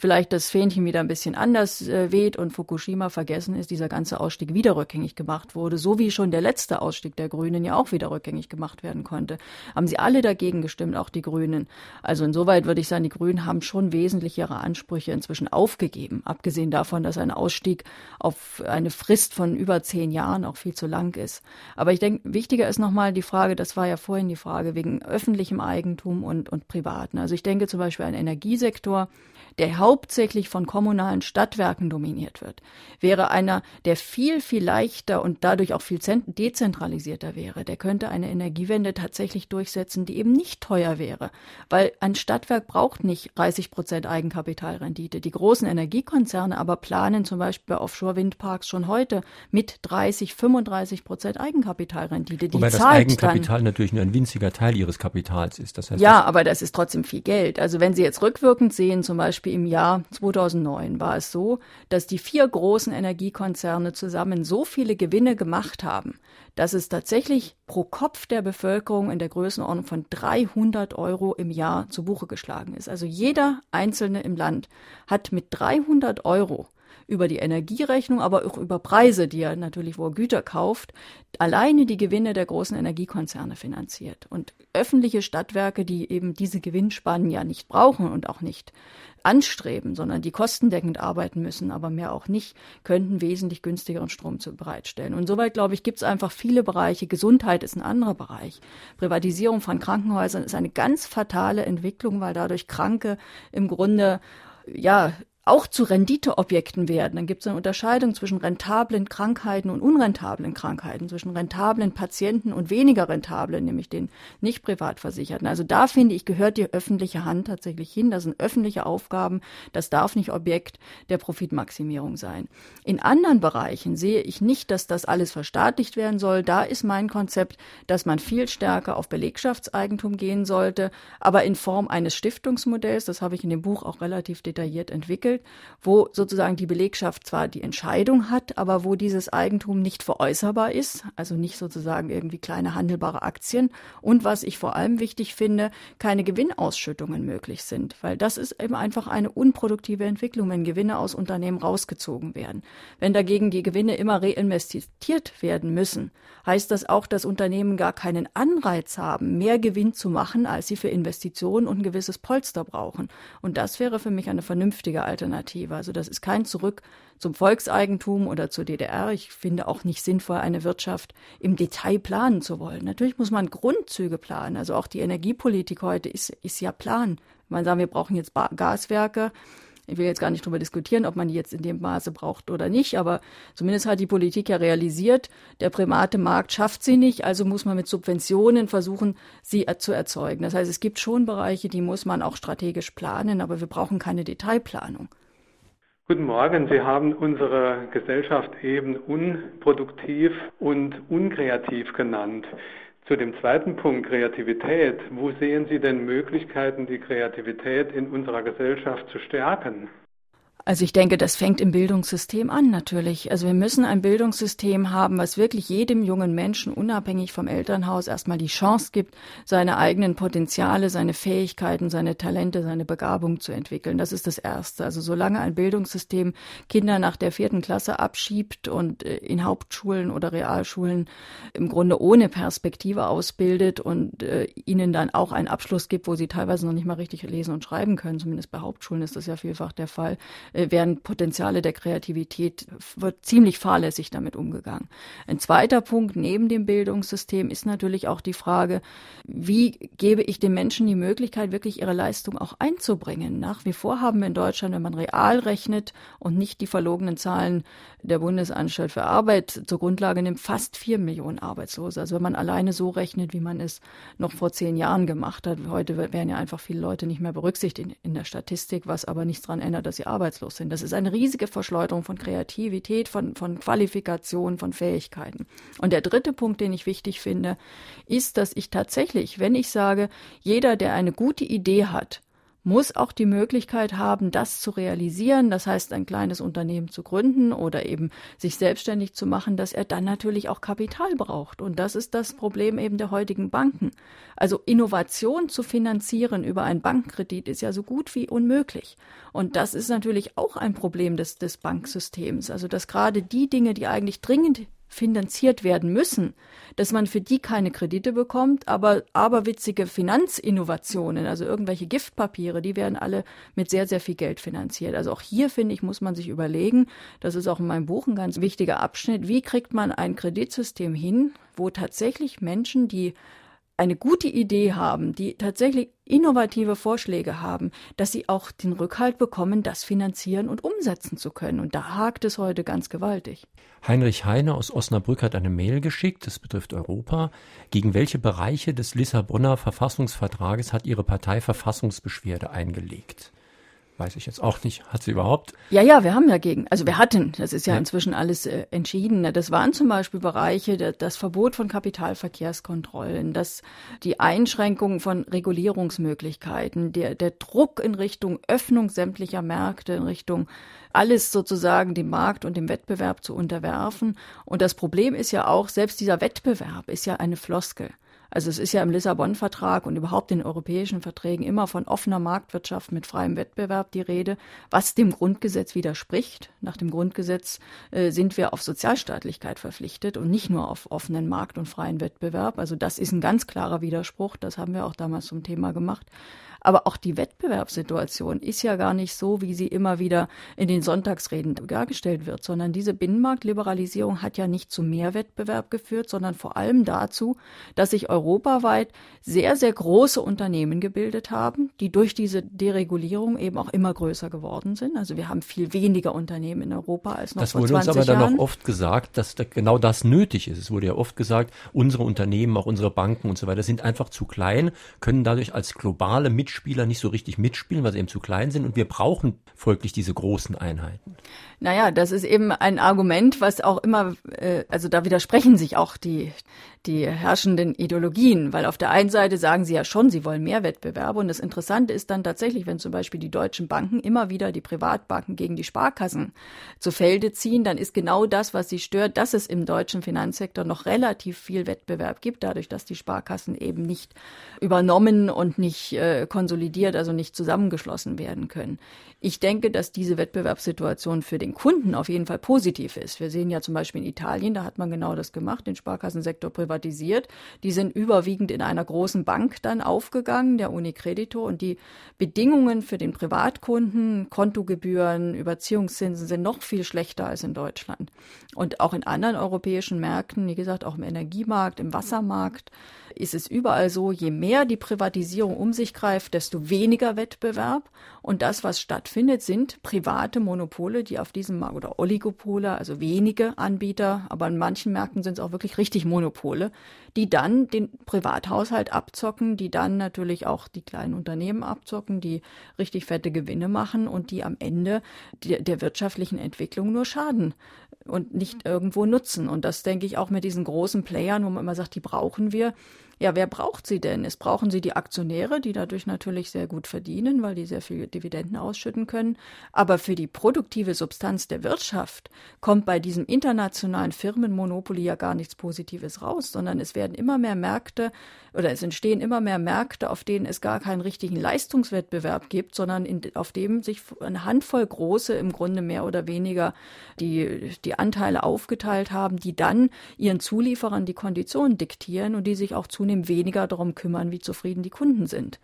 vielleicht das Fähnchen wieder ein bisschen anders äh, weht und Fukushima vergessen ist, dieser ganze Ausstieg wieder rückgängig gemacht wurde, so wie schon der letzte Ausstieg der Grünen ja auch wieder rückgängig gemacht werden konnte. Haben sie alle dagegen gestimmt, auch die Grünen. Also insoweit würde ich sagen, die Grünen haben schon wesentlich ihre Ansprüche inzwischen aufgegeben, abgesehen davon, dass ein Ausstieg auf eine Frist von über zehn Jahren auch viel zu lang ist. Aber ich denke, wichtiger ist nochmal die Frage, das war ja vorhin die Frage wegen öffentlichem Eigentum und, und privaten. Also ich denke zum Beispiel ein Energiesektor, der hauptsächlich von kommunalen Stadtwerken dominiert wird, wäre einer, der viel, viel leichter und dadurch auch viel dezentralisierter wäre. Der könnte eine Energiewende tatsächlich durchsetzen, die eben nicht teuer wäre, weil ein Stadtwerk braucht nicht 30 Prozent Eigenkapitalrendite. Die großen Energiekonzerne aber planen zum Beispiel bei Offshore-Windparks schon heute mit 30, 35 Prozent Eigenkapitalrendite. Die Wobei das Eigenkapital dann, natürlich nur ein winziger Teil ihres Kapitals ist. Das heißt, ja, aber das ist trotzdem viel Geld. Also wenn Sie jetzt rückwirkend sehen, zum Beispiel Beispiel im Jahr 2009 war es so, dass die vier großen Energiekonzerne zusammen so viele Gewinne gemacht haben, dass es tatsächlich pro Kopf der Bevölkerung in der Größenordnung von 300 Euro im Jahr zu Buche geschlagen ist. Also jeder Einzelne im Land hat mit 300 Euro über die Energierechnung, aber auch über Preise, die er natürlich, wo er Güter kauft, alleine die Gewinne der großen Energiekonzerne finanziert. Und öffentliche Stadtwerke, die eben diese Gewinnspannen ja nicht brauchen und auch nicht anstreben, sondern die kostendeckend arbeiten müssen, aber mehr auch nicht, könnten wesentlich günstigeren Strom zu bereitstellen. Und soweit, glaube ich, gibt es einfach viele Bereiche. Gesundheit ist ein anderer Bereich. Privatisierung von Krankenhäusern ist eine ganz fatale Entwicklung, weil dadurch Kranke im Grunde ja auch zu Renditeobjekten werden. Dann gibt es eine Unterscheidung zwischen rentablen Krankheiten und unrentablen Krankheiten, zwischen rentablen Patienten und weniger rentablen, nämlich den nicht privatversicherten. Also da finde ich, gehört die öffentliche Hand tatsächlich hin. Das sind öffentliche Aufgaben. Das darf nicht Objekt der Profitmaximierung sein. In anderen Bereichen sehe ich nicht, dass das alles verstaatlicht werden soll. Da ist mein Konzept, dass man viel stärker auf Belegschaftseigentum gehen sollte, aber in Form eines Stiftungsmodells. Das habe ich in dem Buch auch relativ detailliert entwickelt entwickelt, wo sozusagen die Belegschaft zwar die Entscheidung hat, aber wo dieses Eigentum nicht veräußerbar ist, also nicht sozusagen irgendwie kleine handelbare Aktien und was ich vor allem wichtig finde, keine Gewinnausschüttungen möglich sind, weil das ist eben einfach eine unproduktive Entwicklung, wenn Gewinne aus Unternehmen rausgezogen werden. Wenn dagegen die Gewinne immer reinvestiert werden müssen, heißt das auch, dass Unternehmen gar keinen Anreiz haben, mehr Gewinn zu machen, als sie für Investitionen und ein gewisses Polster brauchen. Und das wäre für mich eine vernünftige Alternative. Alternative. Also das ist kein Zurück zum Volkseigentum oder zur DDR. Ich finde auch nicht sinnvoll, eine Wirtschaft im Detail planen zu wollen. Natürlich muss man Grundzüge planen. Also auch die Energiepolitik heute ist, ist ja Plan. Man sagt, wir brauchen jetzt Gaswerke ich will jetzt gar nicht darüber diskutieren, ob man die jetzt in dem Maße braucht oder nicht, aber zumindest hat die Politik ja realisiert, der private Markt schafft sie nicht, also muss man mit Subventionen versuchen, sie zu erzeugen. Das heißt, es gibt schon Bereiche, die muss man auch strategisch planen, aber wir brauchen keine Detailplanung. Guten Morgen. Sie haben unsere Gesellschaft eben unproduktiv und unkreativ genannt. Zu dem zweiten Punkt Kreativität. Wo sehen Sie denn Möglichkeiten, die Kreativität in unserer Gesellschaft zu stärken? Also ich denke, das fängt im Bildungssystem an natürlich. Also wir müssen ein Bildungssystem haben, was wirklich jedem jungen Menschen unabhängig vom Elternhaus erstmal die Chance gibt, seine eigenen Potenziale, seine Fähigkeiten, seine Talente, seine Begabung zu entwickeln. Das ist das Erste. Also solange ein Bildungssystem Kinder nach der vierten Klasse abschiebt und äh, in Hauptschulen oder Realschulen im Grunde ohne Perspektive ausbildet und äh, ihnen dann auch einen Abschluss gibt, wo sie teilweise noch nicht mal richtig lesen und schreiben können, zumindest bei Hauptschulen ist das ja vielfach der Fall, äh, werden Potenziale der Kreativität, wird ziemlich fahrlässig damit umgegangen. Ein zweiter Punkt neben dem Bildungssystem ist natürlich auch die Frage, wie gebe ich den Menschen die Möglichkeit, wirklich ihre Leistung auch einzubringen. Nach wie vor haben wir in Deutschland, wenn man real rechnet und nicht die verlogenen Zahlen der Bundesanstalt für Arbeit zur Grundlage nimmt, fast vier Millionen Arbeitslose. Also wenn man alleine so rechnet, wie man es noch vor zehn Jahren gemacht hat. Heute werden ja einfach viele Leute nicht mehr berücksichtigt in, in der Statistik, was aber nichts daran ändert, dass sie arbeitslos arbeitslos sind. Das ist eine riesige Verschleuderung von Kreativität, von, von Qualifikation, von Fähigkeiten. Und der dritte Punkt, den ich wichtig finde, ist, dass ich tatsächlich, wenn ich sage, jeder, der eine gute Idee hat, muss auch die Möglichkeit haben, das zu realisieren, das heißt ein kleines Unternehmen zu gründen oder eben sich selbstständig zu machen, dass er dann natürlich auch Kapital braucht. Und das ist das Problem eben der heutigen Banken. Also Innovation zu finanzieren über einen Bankkredit ist ja so gut wie unmöglich. Und das ist natürlich auch ein Problem des, des Banksystems. Also dass gerade die Dinge, die eigentlich dringend finanziert werden müssen, dass man für die keine Kredite bekommt, aber aberwitzige Finanzinnovationen, also irgendwelche Giftpapiere, die werden alle mit sehr, sehr viel Geld finanziert. Also auch hier, finde ich, muss man sich überlegen, das ist auch in meinem Buch ein ganz wichtiger Abschnitt, wie kriegt man ein Kreditsystem hin, wo tatsächlich Menschen, die eine gute Idee haben, die tatsächlich innovative Vorschläge haben, dass sie auch den Rückhalt bekommen, das finanzieren und umsetzen zu können. Und da hakt es heute ganz gewaltig. Heinrich Heine aus Osnabrück hat eine Mail geschickt, das betrifft Europa. Gegen welche Bereiche des Lissabonner Verfassungsvertrages hat Ihre Partei Verfassungsbeschwerde eingelegt? Weiß ich jetzt auch nicht. Hat sie überhaupt? Ja, ja, wir haben dagegen. Also wir hatten, das ist ja, ja. inzwischen alles äh, entschieden. Das waren zum Beispiel Bereiche, der, das Verbot von Kapitalverkehrskontrollen, das, die Einschränkung von Regulierungsmöglichkeiten, der, der Druck in Richtung Öffnung sämtlicher Märkte, in Richtung alles sozusagen dem Markt und dem Wettbewerb zu unterwerfen. Und das Problem ist ja auch, selbst dieser Wettbewerb ist ja eine Floskel. Also es ist ja im Lissabon-Vertrag und überhaupt in europäischen Verträgen immer von offener Marktwirtschaft mit freiem Wettbewerb die Rede, was dem Grundgesetz widerspricht. Nach dem Grundgesetz äh, sind wir auf Sozialstaatlichkeit verpflichtet und nicht nur auf offenen Markt und freien Wettbewerb. Also das ist ein ganz klarer Widerspruch. Das haben wir auch damals zum Thema gemacht. Aber auch die Wettbewerbssituation ist ja gar nicht so, wie sie immer wieder in den Sonntagsreden dargestellt wird, sondern diese Binnenmarktliberalisierung hat ja nicht zu mehr Wettbewerb geführt, sondern vor allem dazu, dass sich europaweit sehr, sehr große Unternehmen gebildet haben, die durch diese Deregulierung eben auch immer größer geworden sind. Also wir haben viel weniger Unternehmen in Europa als noch das vor 20 Jahren. Das wurde uns aber dann auch oft gesagt, dass da genau das nötig ist. Es wurde ja oft gesagt, unsere Unternehmen, auch unsere Banken und so weiter sind einfach zu klein, können dadurch als globale Mitspieler nicht so richtig mitspielen, weil sie eben zu klein sind. Und wir brauchen folglich diese großen Einheiten. Naja, das ist eben ein Argument, was auch immer, äh, also da widersprechen sich auch die, die herrschenden Ideologien, weil auf der einen Seite sagen sie ja schon, sie wollen mehr Wettbewerb. Und das Interessante ist dann tatsächlich, wenn zum Beispiel die deutschen Banken immer wieder die Privatbanken gegen die Sparkassen zu Felde ziehen, dann ist genau das, was sie stört, dass es im deutschen Finanzsektor noch relativ viel Wettbewerb gibt, dadurch, dass die Sparkassen eben nicht übernommen und nicht äh, konsolidiert, also nicht zusammengeschlossen werden können. Ich denke, dass diese Wettbewerbssituation für den Kunden auf jeden Fall positiv ist. Wir sehen ja zum Beispiel in Italien, da hat man genau das gemacht, den Sparkassensektor privatisiert. Die sind überwiegend in einer großen Bank dann aufgegangen, der Unicredito, und die Bedingungen für den Privatkunden, Kontogebühren, Überziehungszinsen sind noch viel schlechter als in Deutschland. Und auch in anderen europäischen Märkten, wie gesagt, auch im Energiemarkt, im Wassermarkt, ist es überall so, je mehr die Privatisierung um sich greift, desto weniger Wettbewerb. Und das, was stattfindet, sind private Monopole, die auf diesem Markt oder Oligopole, also wenige Anbieter, aber in manchen Märkten sind es auch wirklich richtig Monopole, die dann den Privathaushalt abzocken, die dann natürlich auch die kleinen Unternehmen abzocken, die richtig fette Gewinne machen und die am Ende der, der wirtschaftlichen Entwicklung nur schaden und nicht irgendwo nutzen. Und das denke ich auch mit diesen großen Playern, wo man immer sagt, die brauchen wir. Ja, wer braucht sie denn? Es brauchen sie die Aktionäre, die dadurch natürlich sehr gut verdienen, weil die sehr viel Dividenden ausschütten können. Aber für die produktive Substanz der Wirtschaft kommt bei diesem internationalen Firmenmonopoly ja gar nichts Positives raus, sondern es werden immer mehr Märkte oder es entstehen immer mehr Märkte, auf denen es gar keinen richtigen Leistungswettbewerb gibt, sondern in, auf dem sich eine Handvoll große im Grunde mehr oder weniger die, die Anteile aufgeteilt haben, die dann ihren Zulieferern die Konditionen diktieren und die sich auch zunehmend zunehmend weniger darum kümmern, wie zufrieden die Kunden sind.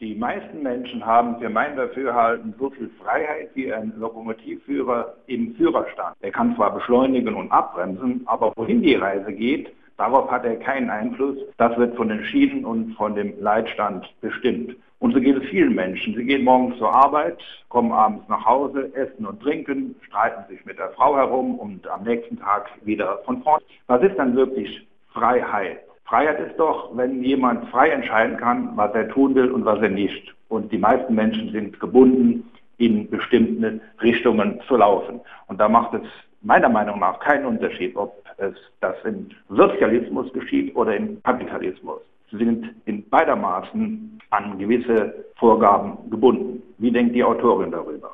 Die meisten Menschen haben für mein Dafürhalten so viel Freiheit wie ein Lokomotivführer im Führerstand. Er kann zwar beschleunigen und abbremsen, aber wohin die Reise geht, darauf hat er keinen Einfluss. Das wird von den Schienen und von dem Leitstand bestimmt. Und so geht es vielen Menschen. Sie gehen morgens zur Arbeit, kommen abends nach Hause, essen und trinken, streiten sich mit der Frau herum und am nächsten Tag wieder von vorn. Was ist dann wirklich Freiheit? Freiheit ist doch, wenn jemand frei entscheiden kann, was er tun will und was er nicht. Und die meisten Menschen sind gebunden, in bestimmte Richtungen zu laufen. Und da macht es meiner Meinung nach keinen Unterschied, ob es das im Sozialismus geschieht oder im Kapitalismus. Sie sind in beidermaßen an gewisse Vorgaben gebunden. Wie denkt die Autorin darüber?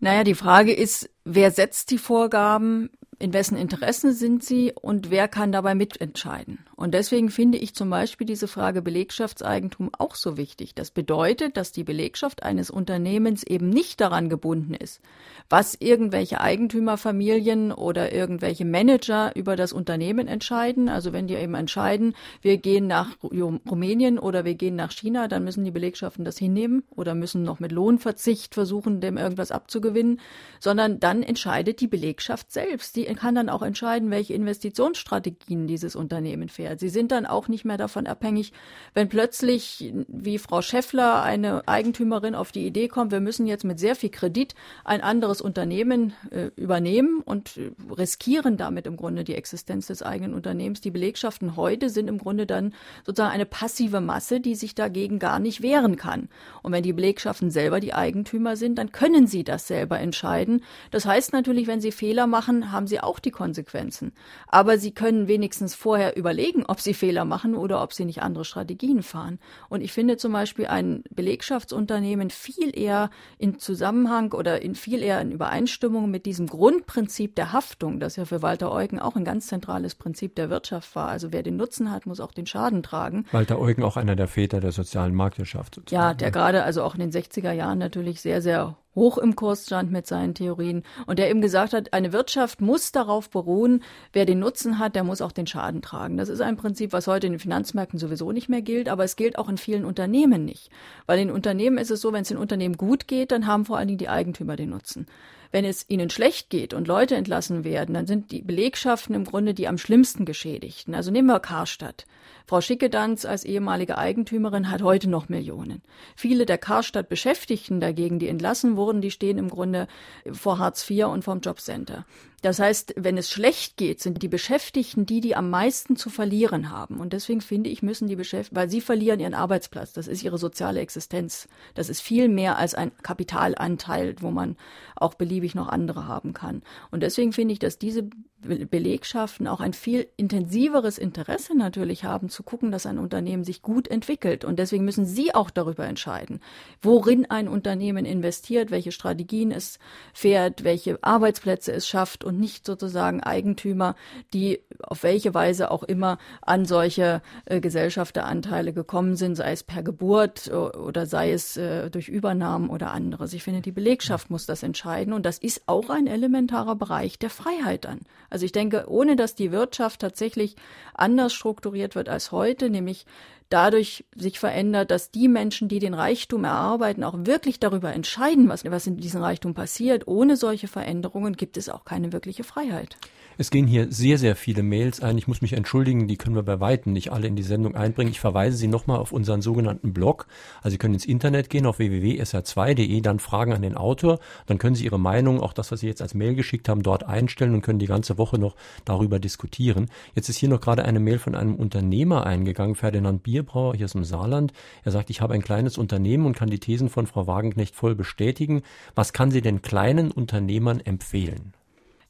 Naja, die Frage ist, wer setzt die Vorgaben? In wessen Interessen sind sie und wer kann dabei mitentscheiden. Und deswegen finde ich zum Beispiel diese Frage Belegschaftseigentum auch so wichtig. Das bedeutet, dass die Belegschaft eines Unternehmens eben nicht daran gebunden ist, was irgendwelche Eigentümerfamilien oder irgendwelche Manager über das Unternehmen entscheiden. Also wenn die eben entscheiden, wir gehen nach Rumänien oder wir gehen nach China, dann müssen die Belegschaften das hinnehmen oder müssen noch mit Lohnverzicht versuchen, dem irgendwas abzugewinnen, sondern dann entscheidet die Belegschaft selbst. Die kann dann auch entscheiden, welche Investitionsstrategien dieses Unternehmen fährt. Sie sind dann auch nicht mehr davon abhängig, wenn plötzlich, wie Frau Schäffler, eine Eigentümerin auf die Idee kommt, wir müssen jetzt mit sehr viel Kredit ein anderes Unternehmen äh, übernehmen und äh, riskieren damit im Grunde die Existenz des eigenen Unternehmens. Die Belegschaften heute sind im Grunde dann sozusagen eine passive Masse, die sich dagegen gar nicht wehren kann. Und wenn die Belegschaften selber die Eigentümer sind, dann können sie das selber entscheiden. Das heißt natürlich, wenn sie Fehler machen, haben sie auch die Konsequenzen. Aber sie können wenigstens vorher überlegen, ob sie Fehler machen oder ob sie nicht andere Strategien fahren. Und ich finde zum Beispiel ein Belegschaftsunternehmen viel eher in Zusammenhang oder in viel eher in Übereinstimmung mit diesem Grundprinzip der Haftung, das ja für Walter Eugen auch ein ganz zentrales Prinzip der Wirtschaft war. Also wer den Nutzen hat, muss auch den Schaden tragen. Walter Eugen auch einer der Väter der sozialen Marktwirtschaft. Sozusagen. Ja, der gerade also auch in den 60er Jahren natürlich sehr, sehr hoch im Kurs stand mit seinen Theorien und der eben gesagt hat, eine Wirtschaft muss darauf beruhen, wer den Nutzen hat, der muss auch den Schaden tragen. Das ist ein Prinzip, was heute in den Finanzmärkten sowieso nicht mehr gilt, aber es gilt auch in vielen Unternehmen nicht. Weil in Unternehmen ist es so, wenn es den Unternehmen gut geht, dann haben vor allen Dingen die Eigentümer den Nutzen. Wenn es ihnen schlecht geht und Leute entlassen werden, dann sind die Belegschaften im Grunde die am schlimmsten Geschädigten. Also nehmen wir Karstadt. Frau Schickedanz als ehemalige Eigentümerin hat heute noch Millionen. Viele der Karstadt Beschäftigten dagegen, die entlassen wurden, die stehen im Grunde vor Hartz IV und vom Jobcenter. Das heißt, wenn es schlecht geht, sind die Beschäftigten die, die am meisten zu verlieren haben. Und deswegen finde ich, müssen die Beschäftigten, weil sie verlieren ihren Arbeitsplatz. Das ist ihre soziale Existenz. Das ist viel mehr als ein Kapitalanteil, wo man auch beliebig noch andere haben kann. Und deswegen finde ich, dass diese Belegschaften auch ein viel intensiveres Interesse natürlich haben, zu gucken, dass ein Unternehmen sich gut entwickelt. Und deswegen müssen Sie auch darüber entscheiden, worin ein Unternehmen investiert, welche Strategien es fährt, welche Arbeitsplätze es schafft und nicht sozusagen Eigentümer, die auf welche Weise auch immer an solche äh, Gesellschafteranteile gekommen sind, sei es per Geburt oder sei es äh, durch Übernahmen oder anderes. Ich finde, die Belegschaft muss das entscheiden und das ist auch ein elementarer Bereich der Freiheit dann. Also ich denke, ohne dass die Wirtschaft tatsächlich anders strukturiert wird als heute, nämlich dadurch sich verändert, dass die Menschen, die den Reichtum erarbeiten, auch wirklich darüber entscheiden, was, was in diesem Reichtum passiert. Ohne solche Veränderungen gibt es auch keine wirkliche Freiheit. Es gehen hier sehr, sehr viele Mails ein. Ich muss mich entschuldigen, die können wir bei Weitem nicht alle in die Sendung einbringen. Ich verweise Sie nochmal auf unseren sogenannten Blog. Also Sie können ins Internet gehen auf www.sr2.de, dann Fragen an den Autor. Dann können Sie Ihre Meinung, auch das, was Sie jetzt als Mail geschickt haben, dort einstellen und können die ganze Woche noch darüber diskutieren. Jetzt ist hier noch gerade eine Mail von einem Unternehmer eingegangen, Ferdinand Bierbrauer hier aus dem Saarland. Er sagt, ich habe ein kleines Unternehmen und kann die Thesen von Frau Wagenknecht voll bestätigen. Was kann sie denn kleinen Unternehmern empfehlen?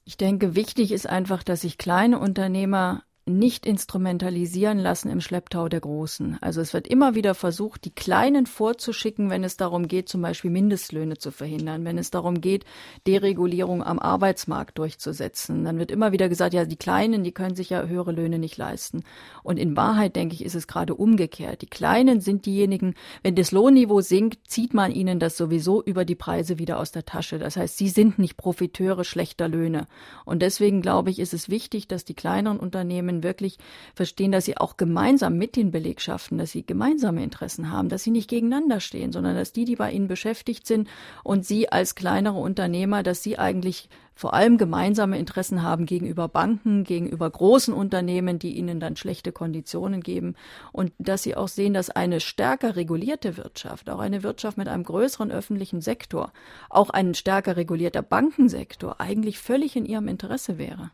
Ich denke, wichtig ist einfach, dass sich kleine Unternehmer nicht instrumentalisieren lassen im Schlepptau der Großen. Also es wird immer wieder versucht, die Kleinen vorzuschicken, wenn es darum geht, zum Beispiel Mindestlöhne zu verhindern, wenn es darum geht, Deregulierung am Arbeitsmarkt durchzusetzen. Dann wird immer wieder gesagt, ja, die Kleinen, die können sich ja höhere Löhne nicht leisten. Und in Wahrheit, denke ich, ist es gerade umgekehrt. Die Kleinen sind diejenigen, wenn das Lohnniveau sinkt, zieht man ihnen das sowieso über die Preise wieder aus der Tasche. Das heißt, sie sind nicht Profiteure schlechter Löhne. Und deswegen glaube ich, ist es wichtig, dass die kleineren Unternehmen Unternehmen wirklich verstehen, dass sie auch gemeinsam mit den Belegschaften, dass sie gemeinsame Interessen haben, dass sie nicht gegeneinander stehen, sondern dass die, die bei ihnen beschäftigt sind und sie als kleinere Unternehmer, dass sie eigentlich vor allem gemeinsame Interessen haben gegenüber Banken, gegenüber großen Unternehmen, die ihnen dann schlechte Konditionen geben und dass sie auch sehen, dass eine stärker regulierte Wirtschaft, auch eine Wirtschaft mit einem größeren öffentlichen Sektor, auch ein stärker regulierter Bankensektor eigentlich völlig in ihrem Interesse wäre.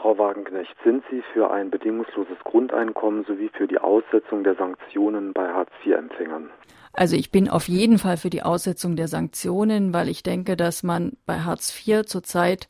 Frau Wagenknecht, sind Sie für ein bedingungsloses Grundeinkommen sowie für die Aussetzung der Sanktionen bei Hartz-IV-Empfängern? Also ich bin auf jeden Fall für die Aussetzung der Sanktionen, weil ich denke, dass man bei Hartz IV zurzeit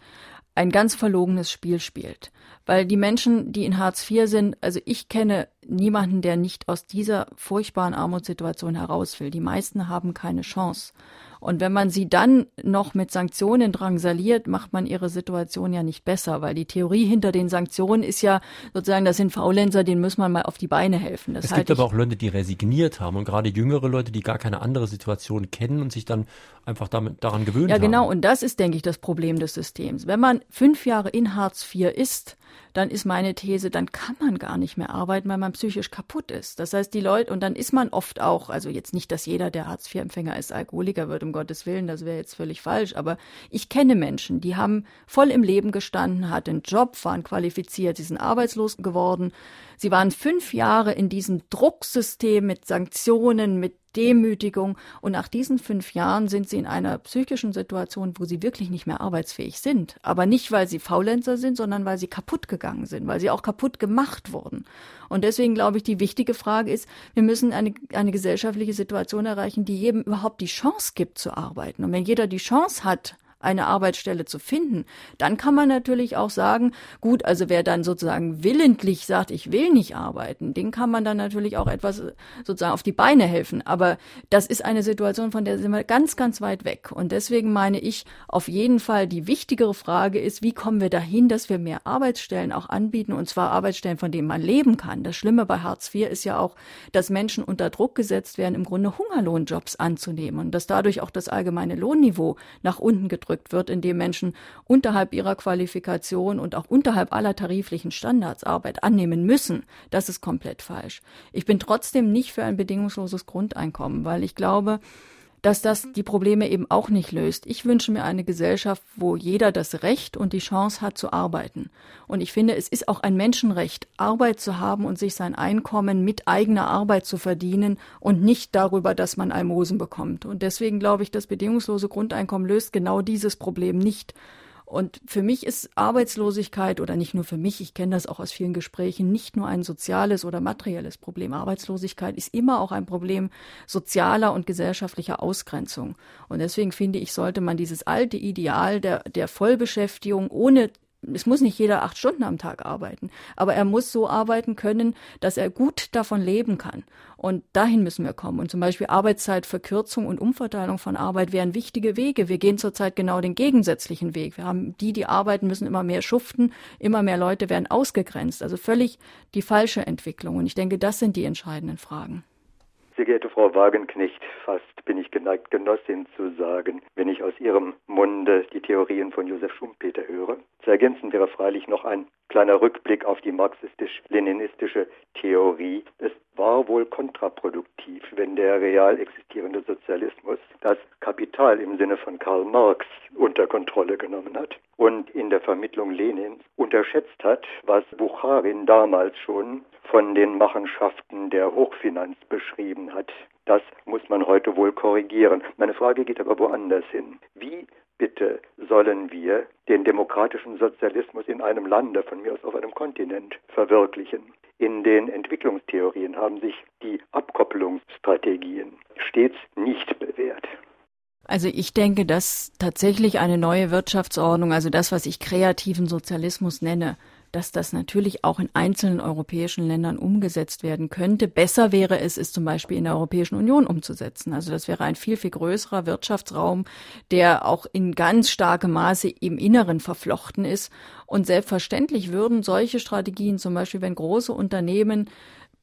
ein ganz verlogenes Spiel spielt. Weil die Menschen, die in Hartz IV sind, also ich kenne niemanden, der nicht aus dieser furchtbaren Armutssituation heraus will. Die meisten haben keine Chance. Und wenn man sie dann noch mit Sanktionen drangsaliert, macht man ihre Situation ja nicht besser, weil die Theorie hinter den Sanktionen ist ja sozusagen, das sind Faulenzer, denen muss man mal auf die Beine helfen. Das es gibt aber auch Leute, die resigniert haben und gerade jüngere Leute, die gar keine andere Situation kennen und sich dann einfach damit, daran gewöhnt haben. Ja, genau. Haben. Und das ist, denke ich, das Problem des Systems. Wenn man fünf Jahre in Hartz IV ist, dann ist meine These, dann kann man gar nicht mehr arbeiten, weil man psychisch kaputt ist. Das heißt, die Leute, und dann ist man oft auch, also jetzt nicht, dass jeder, der Hartz-IV-Empfänger ist, Alkoholiker wird, um Gottes Willen, das wäre jetzt völlig falsch, aber ich kenne Menschen, die haben voll im Leben gestanden, hatten einen Job, waren qualifiziert, sie sind arbeitslos geworden. Sie waren fünf Jahre in diesem Drucksystem mit Sanktionen, mit Demütigung. Und nach diesen fünf Jahren sind sie in einer psychischen Situation, wo sie wirklich nicht mehr arbeitsfähig sind. Aber nicht, weil sie Faulenzer sind, sondern weil sie kaputt gegangen sind, weil sie auch kaputt gemacht wurden. Und deswegen glaube ich, die wichtige Frage ist, wir müssen eine, eine gesellschaftliche Situation erreichen, die jedem überhaupt die Chance gibt zu arbeiten. Und wenn jeder die Chance hat, eine Arbeitsstelle zu finden, dann kann man natürlich auch sagen, gut, also wer dann sozusagen willentlich sagt, ich will nicht arbeiten, den kann man dann natürlich auch etwas sozusagen auf die Beine helfen. Aber das ist eine Situation, von der sind wir ganz, ganz weit weg. Und deswegen meine ich, auf jeden Fall die wichtigere Frage ist, wie kommen wir dahin, dass wir mehr Arbeitsstellen auch anbieten, und zwar Arbeitsstellen, von denen man leben kann. Das Schlimme bei Hartz IV ist ja auch, dass Menschen unter Druck gesetzt werden, im Grunde Hungerlohnjobs anzunehmen und dass dadurch auch das allgemeine Lohnniveau nach unten gedrückt wird, indem Menschen unterhalb ihrer Qualifikation und auch unterhalb aller tariflichen Standards Arbeit annehmen müssen. Das ist komplett falsch. Ich bin trotzdem nicht für ein bedingungsloses Grundeinkommen, weil ich glaube, dass das die Probleme eben auch nicht löst. Ich wünsche mir eine Gesellschaft, wo jeder das Recht und die Chance hat zu arbeiten. Und ich finde, es ist auch ein Menschenrecht, Arbeit zu haben und sich sein Einkommen mit eigener Arbeit zu verdienen und nicht darüber, dass man Almosen bekommt. Und deswegen glaube ich, das bedingungslose Grundeinkommen löst genau dieses Problem nicht. Und für mich ist Arbeitslosigkeit oder nicht nur für mich, ich kenne das auch aus vielen Gesprächen, nicht nur ein soziales oder materielles Problem. Arbeitslosigkeit ist immer auch ein Problem sozialer und gesellschaftlicher Ausgrenzung. Und deswegen finde ich, sollte man dieses alte Ideal der, der Vollbeschäftigung ohne es muss nicht jeder acht Stunden am Tag arbeiten, aber er muss so arbeiten können, dass er gut davon leben kann. Und dahin müssen wir kommen. Und zum Beispiel Arbeitszeitverkürzung und Umverteilung von Arbeit wären wichtige Wege. Wir gehen zurzeit genau den gegensätzlichen Weg. Wir haben die, die arbeiten, müssen immer mehr schuften, immer mehr Leute werden ausgegrenzt. Also völlig die falsche Entwicklung. Und ich denke, das sind die entscheidenden Fragen. Sehr geehrte Frau Wagenknecht, fast bin ich geneigt, Genossin zu sagen, wenn ich aus Ihrem Munde die Theorien von Josef Schumpeter höre. Zu ergänzen wäre freilich noch ein kleiner Rückblick auf die marxistisch-leninistische Theorie. Es war wohl kontraproduktiv, wenn der real existierende Sozialismus das Kapital im Sinne von Karl Marx unter Kontrolle genommen hat und in der Vermittlung Lenins unterschätzt hat, was Bucharin damals schon von den Machenschaften der Hochfinanz beschrieben hat. Das muss man heute wohl korrigieren. Meine Frage geht aber woanders hin. Wie bitte sollen wir den demokratischen Sozialismus in einem Lande, von mir aus auf einem Kontinent, verwirklichen? In den Entwicklungstheorien haben sich die Abkopplungsstrategien stets nicht bewährt. Also ich denke, dass tatsächlich eine neue Wirtschaftsordnung, also das, was ich kreativen Sozialismus nenne, dass das natürlich auch in einzelnen europäischen Ländern umgesetzt werden könnte. Besser wäre es, es zum Beispiel in der Europäischen Union umzusetzen. Also das wäre ein viel, viel größerer Wirtschaftsraum, der auch in ganz starkem Maße im Inneren verflochten ist. Und selbstverständlich würden solche Strategien, zum Beispiel wenn große Unternehmen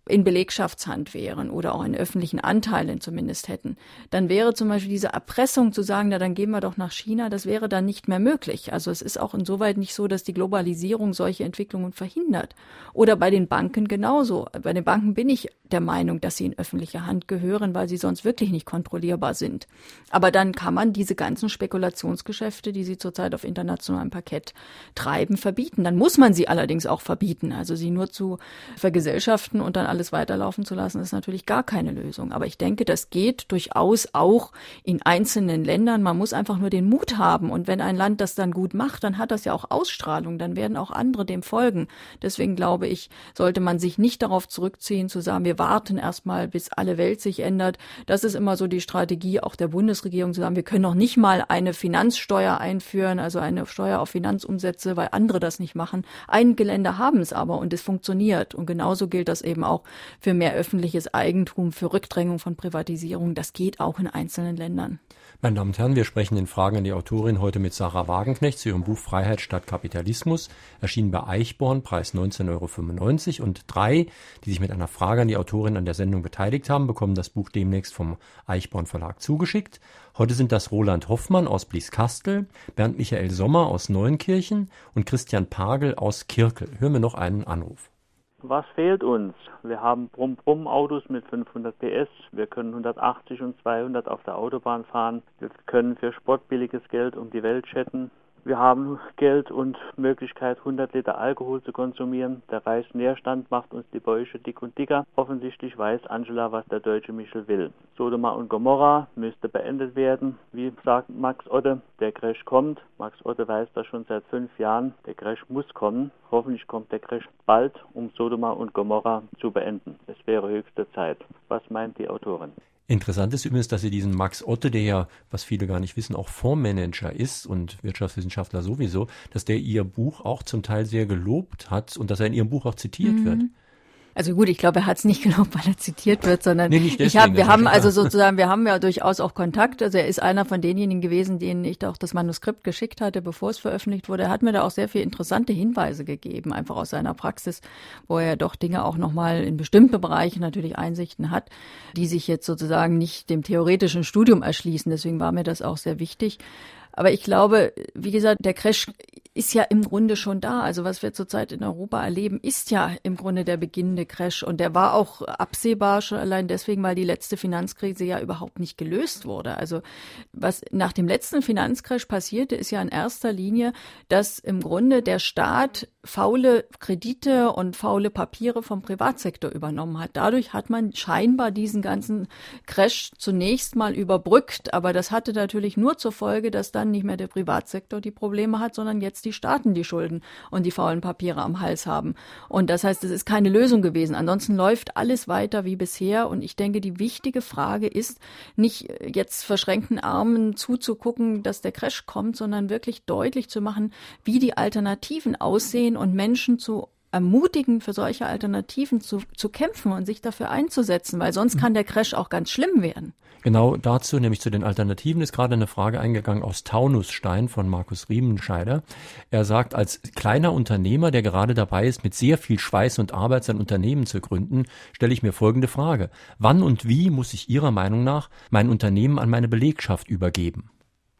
in Belegschaftshand wären oder auch in öffentlichen Anteilen zumindest hätten, dann wäre zum Beispiel diese Erpressung zu sagen, na dann gehen wir doch nach China, das wäre dann nicht mehr möglich. Also es ist auch insoweit nicht so, dass die Globalisierung solche Entwicklungen verhindert. Oder bei den Banken genauso. Bei den Banken bin ich der Meinung, dass sie in öffentliche Hand gehören, weil sie sonst wirklich nicht kontrollierbar sind. Aber dann kann man diese ganzen Spekulationsgeschäfte, die sie zurzeit auf internationalem Parkett treiben, verbieten. Dann muss man sie allerdings auch verbieten. Also sie nur zu vergesellschaften und dann alles weiterlaufen zu lassen, ist natürlich gar keine Lösung. Aber ich denke, das geht durchaus auch in einzelnen Ländern. Man muss einfach nur den Mut haben. Und wenn ein Land das dann gut macht, dann hat das ja auch Ausstrahlung. Dann werden auch andere dem folgen. Deswegen glaube ich, sollte man sich nicht darauf zurückziehen, zu sagen, wir warten erstmal, bis alle Welt sich ändert. Das ist immer so die Strategie auch der Bundesregierung, zu sagen, wir können noch nicht mal eine Finanzsteuer einführen, also eine Steuer auf Finanzumsätze, weil andere das nicht machen. Einige Länder haben es aber und es funktioniert. Und genauso gilt das eben auch für mehr öffentliches Eigentum, für Rückdrängung von Privatisierung. Das geht auch in einzelnen Ländern. Meine Damen und Herren, wir sprechen in Fragen an die Autorin heute mit Sarah Wagenknecht zu ihrem Buch Freiheit statt Kapitalismus, erschienen bei Eichborn, Preis 19,95 Euro. Und drei, die sich mit einer Frage an die Autorin an der Sendung beteiligt haben, bekommen das Buch demnächst vom Eichborn Verlag zugeschickt. Heute sind das Roland Hoffmann aus Blieskastel, Bernd Michael Sommer aus Neuenkirchen und Christian Pagel aus Kirkel. Hören wir noch einen Anruf. Was fehlt uns? Wir haben Brumm-Brumm-Autos mit 500 PS. Wir können 180 und 200 auf der Autobahn fahren. Wir können für sportbilliges Geld um die Welt chatten. Wir haben Geld und Möglichkeit, 100 Liter Alkohol zu konsumieren. Der Reichsnährstand macht uns die Bäuche dick und dicker. Offensichtlich weiß Angela, was der deutsche Michel will. Sodoma und Gomorra müsste beendet werden. Wie sagt Max Otte, der Crash kommt. Max Otte weiß das schon seit fünf Jahren. Der Crash muss kommen. Hoffentlich kommt der Crash bald, um Sodoma und Gomorra zu beenden. Es wäre höchste Zeit. Was meint die Autorin? Interessant ist übrigens, dass Sie diesen Max Otte, der ja, was viele gar nicht wissen, auch Fondsmanager ist und Wirtschaftswissenschaftler sowieso, dass der Ihr Buch auch zum Teil sehr gelobt hat und dass er in Ihrem Buch auch zitiert mhm. wird. Also gut, ich glaube, er hat es nicht gelobt, weil er zitiert wird, sondern nee, deswegen, ich hab, wir haben also sozusagen, wir haben ja durchaus auch Kontakt. Also er ist einer von denjenigen gewesen, denen ich auch das Manuskript geschickt hatte, bevor es veröffentlicht wurde. Er hat mir da auch sehr viele interessante Hinweise gegeben, einfach aus seiner Praxis, wo er doch Dinge auch nochmal in bestimmte Bereiche natürlich Einsichten hat, die sich jetzt sozusagen nicht dem theoretischen Studium erschließen. Deswegen war mir das auch sehr wichtig. Aber ich glaube, wie gesagt, der Crash ist ja im Grunde schon da. Also was wir zurzeit in Europa erleben, ist ja im Grunde der beginnende Crash. Und der war auch absehbar schon allein deswegen, weil die letzte Finanzkrise ja überhaupt nicht gelöst wurde. Also was nach dem letzten Finanzcrash passierte, ist ja in erster Linie, dass im Grunde der Staat faule Kredite und faule Papiere vom Privatsektor übernommen hat. Dadurch hat man scheinbar diesen ganzen Crash zunächst mal überbrückt. Aber das hatte natürlich nur zur Folge, dass dann nicht mehr der Privatsektor die Probleme hat, sondern jetzt die Staaten die Schulden und die faulen Papiere am Hals haben. Und das heißt, es ist keine Lösung gewesen. Ansonsten läuft alles weiter wie bisher. Und ich denke, die wichtige Frage ist, nicht jetzt verschränkten Armen zuzugucken, dass der Crash kommt, sondern wirklich deutlich zu machen, wie die Alternativen aussehen und Menschen zu ermutigen, für solche Alternativen zu, zu kämpfen und sich dafür einzusetzen, weil sonst kann der Crash auch ganz schlimm werden. Genau dazu, nämlich zu den Alternativen, ist gerade eine Frage eingegangen aus Taunusstein von Markus Riemenscheider. Er sagt, als kleiner Unternehmer, der gerade dabei ist, mit sehr viel Schweiß und Arbeit sein Unternehmen zu gründen, stelle ich mir folgende Frage. Wann und wie muss ich Ihrer Meinung nach mein Unternehmen an meine Belegschaft übergeben?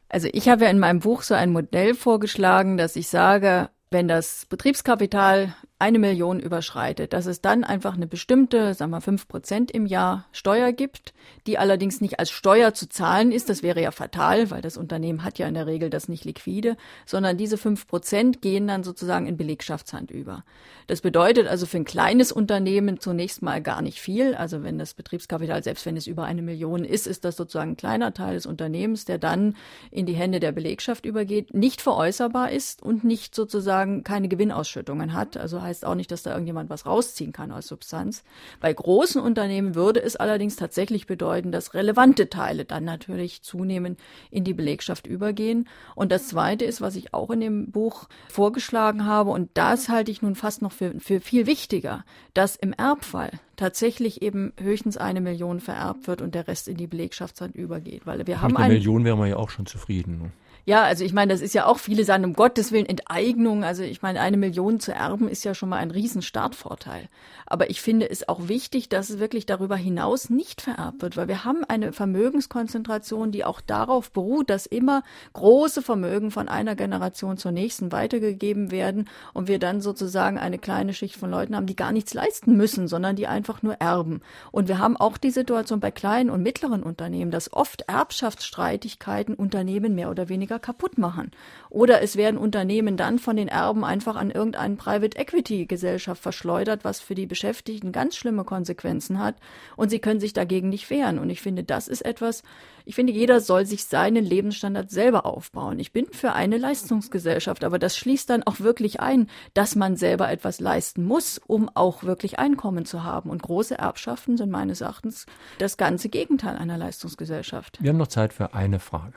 Also ich habe ja in meinem Buch so ein Modell vorgeschlagen, dass ich sage, wenn das Betriebskapital eine Million überschreitet, dass es dann einfach eine bestimmte, sagen wir fünf Prozent im Jahr Steuer gibt, die allerdings nicht als Steuer zu zahlen ist. Das wäre ja fatal, weil das Unternehmen hat ja in der Regel das nicht liquide, sondern diese fünf Prozent gehen dann sozusagen in Belegschaftshand über. Das bedeutet also für ein kleines Unternehmen zunächst mal gar nicht viel. Also wenn das Betriebskapital, selbst wenn es über eine Million ist, ist das sozusagen ein kleiner Teil des Unternehmens, der dann in die Hände der Belegschaft übergeht, nicht veräußerbar ist und nicht sozusagen keine Gewinnausschüttungen hat. Also heißt auch nicht, dass da irgendjemand was rausziehen kann aus Substanz. Bei großen Unternehmen würde es allerdings tatsächlich bedeuten, dass relevante Teile dann natürlich zunehmend in die Belegschaft übergehen. Und das Zweite ist, was ich auch in dem Buch vorgeschlagen habe, und das halte ich nun fast noch für, für viel wichtiger, dass im Erbfall tatsächlich eben höchstens eine Million vererbt wird und der Rest in die Belegschaftshand übergeht. Weil wir Mit haben eine Million wären wir ja auch schon zufrieden. Ja, also ich meine, das ist ja auch, viele sagen, um Gottes Willen Enteignung. Also ich meine, eine Million zu erben ist ja schon mal ein Riesenstartvorteil. Aber ich finde es auch wichtig, dass es wirklich darüber hinaus nicht vererbt wird, weil wir haben eine Vermögenskonzentration, die auch darauf beruht, dass immer große Vermögen von einer Generation zur nächsten weitergegeben werden und wir dann sozusagen eine kleine Schicht von Leuten haben, die gar nichts leisten müssen, sondern die einfach nur erben. Und wir haben auch die Situation bei kleinen und mittleren Unternehmen, dass oft Erbschaftsstreitigkeiten Unternehmen mehr oder weniger Politiker kaputt machen. Oder es werden Unternehmen dann von den Erben einfach an irgendeine Private Equity Gesellschaft verschleudert, was für die Beschäftigten ganz schlimme Konsequenzen hat. Und sie können sich dagegen nicht wehren. Und ich finde, das ist etwas, ich finde, jeder soll sich seinen Lebensstandard selber aufbauen. Ich bin für eine Leistungsgesellschaft, aber das schließt dann auch wirklich ein, dass man selber etwas leisten muss, um auch wirklich Einkommen zu haben. Und große Erbschaften sind meines Erachtens das ganze Gegenteil einer Leistungsgesellschaft. Wir haben noch Zeit für eine Frage.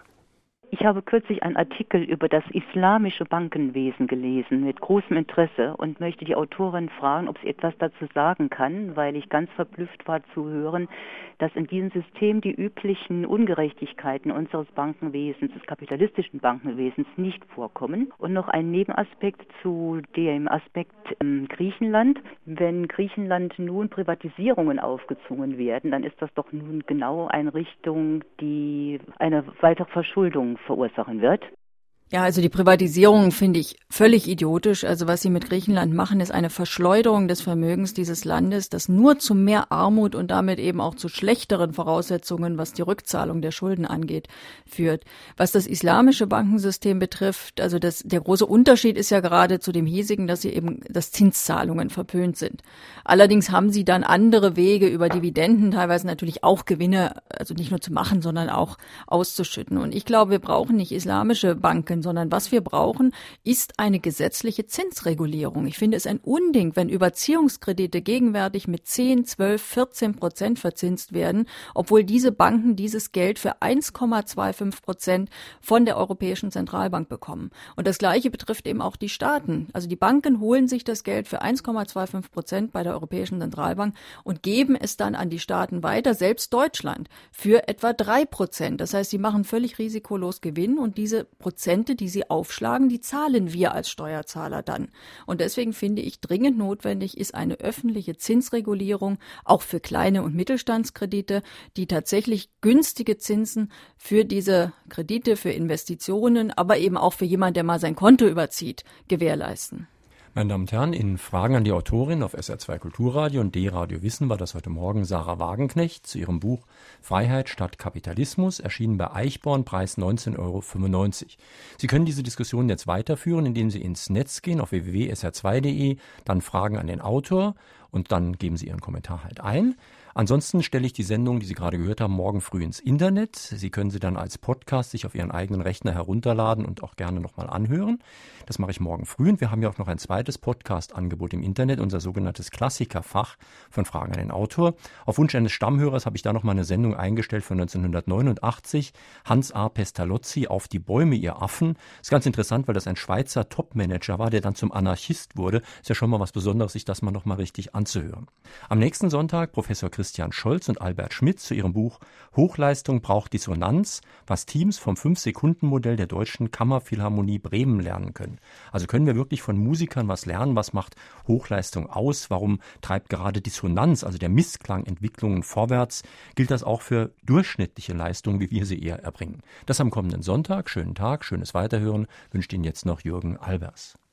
Ich habe kürzlich einen Artikel über das islamische Bankenwesen gelesen mit großem Interesse und möchte die Autorin fragen, ob sie etwas dazu sagen kann, weil ich ganz verblüfft war zu hören, dass in diesem System die üblichen Ungerechtigkeiten unseres Bankenwesens, des kapitalistischen Bankenwesens nicht vorkommen. Und noch ein Nebenaspekt zu dem Aspekt ähm, Griechenland. Wenn Griechenland nun Privatisierungen aufgezwungen werden, dann ist das doch nun genau eine Richtung, die eine weitere Verschuldung verursachen wird. Ja, also die Privatisierung finde ich völlig idiotisch. Also was sie mit Griechenland machen, ist eine Verschleuderung des Vermögens dieses Landes, das nur zu mehr Armut und damit eben auch zu schlechteren Voraussetzungen, was die Rückzahlung der Schulden angeht, führt. Was das islamische Bankensystem betrifft, also das, der große Unterschied ist ja gerade zu dem hiesigen, dass sie eben, dass Zinszahlungen verpönt sind. Allerdings haben sie dann andere Wege über Dividenden, teilweise natürlich auch Gewinne, also nicht nur zu machen, sondern auch auszuschütten. Und ich glaube, wir brauchen nicht islamische Banken können, sondern was wir brauchen, ist eine gesetzliche Zinsregulierung. Ich finde es ein Unding, wenn Überziehungskredite gegenwärtig mit 10, 12, 14 Prozent verzinst werden, obwohl diese Banken dieses Geld für 1,25 Prozent von der Europäischen Zentralbank bekommen. Und das Gleiche betrifft eben auch die Staaten. Also die Banken holen sich das Geld für 1,25 Prozent bei der Europäischen Zentralbank und geben es dann an die Staaten weiter, selbst Deutschland, für etwa drei Prozent. Das heißt, sie machen völlig risikolos Gewinn und diese Prozente, die sie aufschlagen, die zahlen wir als Steuerzahler dann. Und deswegen finde ich dringend notwendig ist eine öffentliche Zinsregulierung, auch für kleine und Mittelstandskredite, die tatsächlich günstige Zinsen für diese Kredite, für Investitionen, aber eben auch für jemand, der mal sein Konto überzieht, gewährleisten. Meine Damen und Herren, in Fragen an die Autorin auf SR2 Kulturradio und D-Radio Wissen war das heute Morgen Sarah Wagenknecht zu ihrem Buch Freiheit statt Kapitalismus, erschienen bei Eichborn, Preis 19,95 Euro. Sie können diese Diskussion jetzt weiterführen, indem Sie ins Netz gehen auf www.sr2.de, dann Fragen an den Autor und dann geben Sie Ihren Kommentar halt ein. Ansonsten stelle ich die Sendung, die Sie gerade gehört haben, morgen früh ins Internet. Sie können sie dann als Podcast sich auf Ihren eigenen Rechner herunterladen und auch gerne nochmal anhören. Das mache ich morgen früh. Und wir haben ja auch noch ein zweites Podcast-Angebot im Internet, unser sogenanntes Klassikerfach von Fragen an den Autor. Auf Wunsch eines Stammhörers habe ich da nochmal eine Sendung eingestellt von 1989. Hans A. Pestalozzi auf die Bäume, ihr Affen. Das ist ganz interessant, weil das ein Schweizer Topmanager war, der dann zum Anarchist wurde. Ist ja schon mal was Besonderes, sich das mal nochmal richtig anzuhören. Am nächsten Sonntag Professor Christian Christian Scholz und Albert Schmidt zu ihrem Buch Hochleistung braucht Dissonanz, was Teams vom Fünf-Sekunden-Modell der Deutschen Kammerphilharmonie Bremen lernen können. Also können wir wirklich von Musikern was lernen? Was macht Hochleistung aus? Warum treibt gerade Dissonanz, also der Missklang, Entwicklungen vorwärts? Gilt das auch für durchschnittliche Leistungen, wie wir sie eher erbringen? Das am kommenden Sonntag. Schönen Tag, schönes Weiterhören wünscht Ihnen jetzt noch Jürgen Albers.